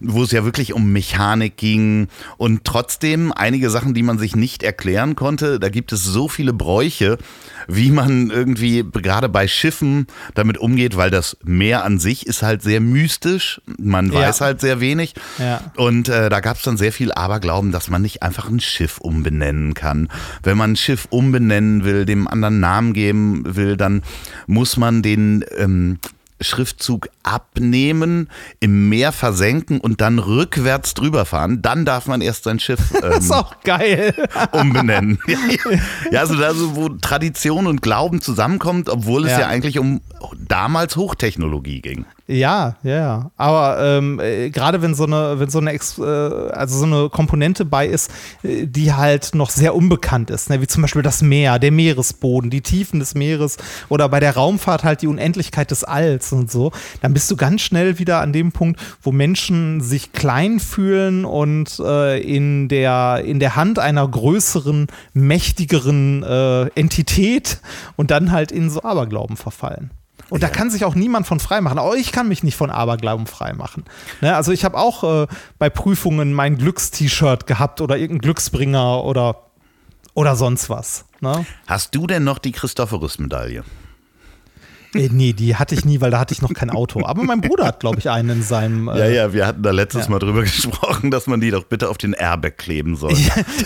wo es ja wirklich um Mechanik ging und trotzdem einige Sachen, die man sich nicht erklären konnte. Da gibt es so viele Bräuche, wie man irgendwie gerade bei Schiffen damit umgeht, weil das Meer an sich ist halt sehr mystisch. Man Ja. weiß halt sehr wenig. Ja. Und äh, da gab es dann sehr viel Aberglauben, dass man nicht einfach ein Schiff umbenennen kann. Wenn man ein Schiff umbenennen will, dem anderen Namen geben will, dann muss man den ähm, Schriftzug abnehmen, im Meer versenken und dann rückwärts drüber fahren. Dann darf man erst sein Schiff Das ist ähm, auch geil. umbenennen. ja, also da so, wo Tradition und Glauben zusammenkommt, obwohl es ja, Ja. eigentlich um damals Hochtechnologie ging. Ja, ja, ja. Aber ähm, äh, gerade wenn so eine, wenn so eine, Ex, äh, also so eine Komponente bei ist, äh, die halt noch sehr unbekannt ist, ne? wie zum Beispiel das Meer, der Meeresboden, die Tiefen des Meeres oder bei der Raumfahrt halt die Unendlichkeit des Alls und so, dann bist du ganz schnell wieder an dem Punkt, wo Menschen sich klein fühlen und äh, in der in der Hand einer größeren, mächtigeren äh, Entität und dann halt in so Aberglauben verfallen. Und da kann sich auch niemand von frei machen. Auch ich kann mich nicht von Aberglauben frei machen. Ne? Also ich habe auch äh, bei Prüfungen mein Glückst-T-Shirt gehabt oder irgendein Glücksbringer oder, oder sonst was. Ne? Hast du denn noch die Christophorus-Medaille? Äh, nee, die hatte ich nie, weil da hatte ich noch kein Auto. Aber mein Bruder hat, glaube ich, einen in seinem. Ja, Äh, ja, wir hatten da letztes ja. Mal drüber gesprochen, dass man die doch bitte auf den Airbag kleben soll.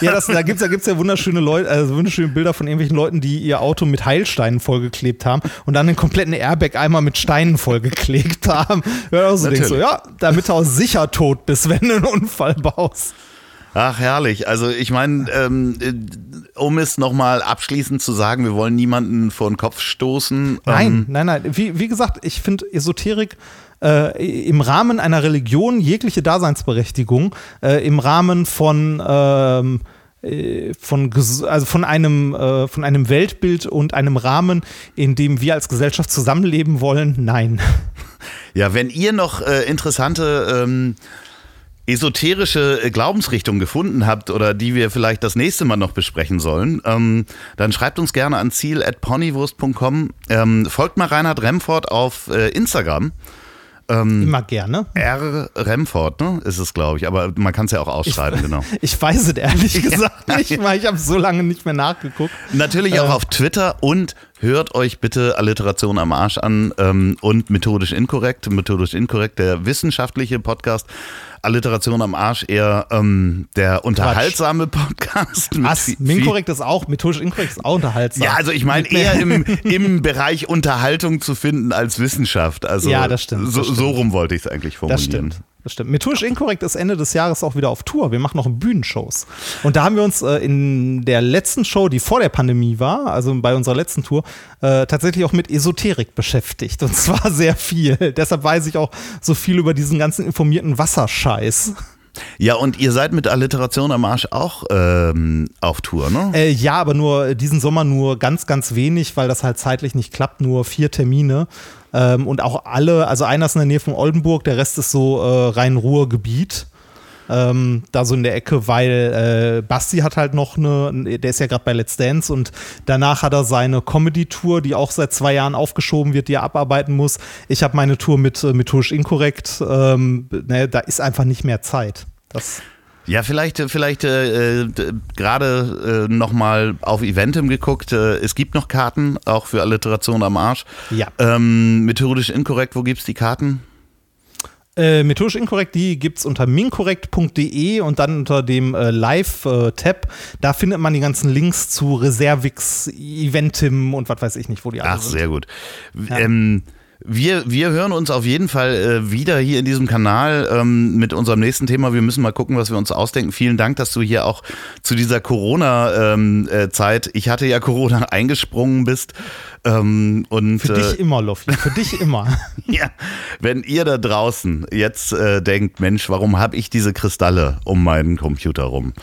ja, das, da gibt es ja, gibt's ja wunderschöne Leute, also wunderschöne Bilder von irgendwelchen Leuten, die ihr Auto mit Heilsteinen vollgeklebt haben und dann den kompletten Airbag einmal mit Steinen vollgeklebt haben. Ja, auch so denkst du, ja, damit du auch sicher tot bist, wenn du einen Unfall baust. Ach, herrlich. Also ich meine, ähm, äh, um es nochmal abschließend zu sagen, wir wollen niemanden vor den Kopf stoßen. Nein, Ähm, nein, nein. Wie, wie gesagt, ich finde Esoterik äh, im Rahmen einer Religion jegliche Daseinsberechtigung, äh, im Rahmen von ähm, äh, von, also von, einem, äh, von einem Weltbild und einem Rahmen, in dem wir als Gesellschaft zusammenleben wollen, nein. Ja, wenn ihr noch äh, interessante ähm, esoterische äh, Glaubensrichtungen gefunden habt oder die wir vielleicht das nächste Mal noch besprechen sollen, ähm, dann schreibt uns gerne an ziel.ponywurst.com. Ähm, folgt mal Reinhard Remford auf äh, Instagram. Immer gerne. R. Remford, ne? Ist es, glaube ich. Aber man kann es ja auch ausschreiben, genau. Ich weiß es ehrlich gesagt nicht, weil ich habe so lange nicht mehr nachgeguckt. Natürlich auch auf Twitter und hört euch bitte Alliteration am Arsch an ähm, und methodisch inkorrekt. Methodisch inkorrekt, der wissenschaftliche Podcast. Alliteration am Arsch eher ähm, der unterhaltsame Podcast. Was? Minkorrekt ist auch, methodisch inkorrekt ist auch unterhaltsam. Ja, also ich meine eher im, im Bereich Unterhaltung zu finden als Wissenschaft. Also Ja, das stimmt, So, das stimmt. so rum wollte ich es eigentlich formulieren. Das stimmt. Das stimmt. Methodisch inkorrekt ist Ende des Jahres auch wieder auf Tour. Wir machen noch Bühnenshows. Und da haben wir uns äh, in der letzten Show, die vor der Pandemie war, also bei unserer letzten Tour, äh, tatsächlich auch mit Esoterik beschäftigt. Und zwar sehr viel. Deshalb weiß ich auch so viel über diesen ganzen informierten Wasserscheiß. Ja, und ihr seid mit Alliteration am Arsch auch ähm, auf Tour, ne? Äh, ja, aber nur diesen Sommer nur ganz, ganz wenig, weil das halt zeitlich nicht klappt. Nur vier Termine. Ähm, und auch alle, also einer ist in der Nähe von Oldenburg, der Rest ist so äh, Rhein-Ruhr-Gebiet. Ähm, da so in der Ecke, weil äh, Basti hat halt noch eine, der ist ja gerade bei Let's Dance und danach hat er seine Comedy-Tour, die auch seit zwei Jahren aufgeschoben wird, die er abarbeiten muss. Ich habe meine Tour mit äh, methodisch inkorrekt. Ähm, ne, da ist einfach nicht mehr Zeit. Das Ja, vielleicht, äh, vielleicht äh, gerade äh, nochmal auf Eventim geguckt. Äh, es gibt noch Karten, auch für Alliteration am Arsch. Ja. Ähm, methodisch inkorrekt, wo gibt's die Karten? Äh, methodisch inkorrekt, die gibt es unter minkorrekt.de und dann unter dem äh, Live-Tab. da findet man die ganzen Links zu Reservix, Eventim und was weiß ich nicht, wo die alle Ach, sind. sehr gut. Ähm, wir, wir hören uns auf jeden Fall äh, wieder hier in diesem Kanal ähm, mit unserem nächsten Thema. Wir müssen mal gucken, was wir uns ausdenken. Vielen Dank, dass du hier auch zu dieser Corona-Zeit, ich hatte ja Corona, eingesprungen bist. Ähm, und, Für äh, dich immer, Loffi, für dich immer. Ja, wenn ihr da draußen jetzt äh, denkt, Mensch, warum habe ich diese Kristalle um meinen Computer rum?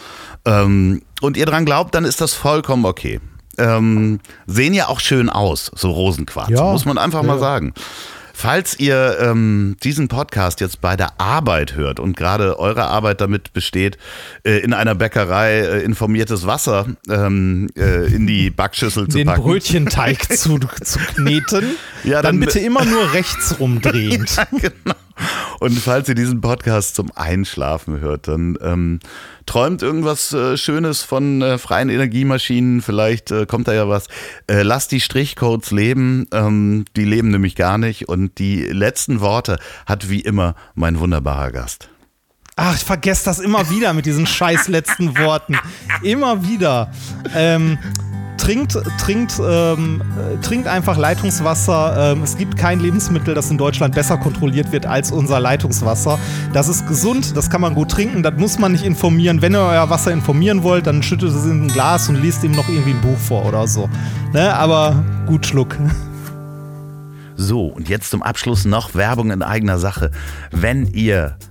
Ähm, und ihr dran glaubt, dann ist das vollkommen okay. Ähm, sehen ja auch schön aus, so Rosenquarz, Ja. muss man einfach Ja, mal sagen. Falls ihr ähm, diesen Podcast jetzt bei der Arbeit hört und gerade eure Arbeit damit besteht, äh, in einer Bäckerei äh, informiertes Wasser ähm, äh, in die Backschüssel zu Den packen. Brötchenteig zu, zu kneten, Ja, dann, dann- bitte immer nur rechts rumdrehend. genau. Und falls ihr diesen Podcast zum Einschlafen hört, dann ähm, träumt irgendwas äh, Schönes von äh, freien Energiemaschinen. Vielleicht äh, kommt da ja was. Äh, lasst die Strichcodes leben. Ähm, die leben nämlich gar nicht. Und die letzten Worte hat wie immer mein wunderbarer Gast. Ach, ich vergesse das immer wieder mit diesen scheiß letzten Worten. Immer wieder. Ähm, trinkt, trinkt, ähm, äh, trinkt einfach Leitungswasser. Ähm, es gibt kein Lebensmittel, das in Deutschland besser kontrolliert wird als unser Leitungswasser. Das ist gesund, das kann man gut trinken, das muss man nicht informieren. Wenn ihr euer Wasser informieren wollt, dann schüttet es in ein Glas und liest ihm noch irgendwie ein Buch vor oder so. Ne? Aber gut Schluck. So, und jetzt zum Abschluss noch Werbung in eigener Sache. Wenn ihr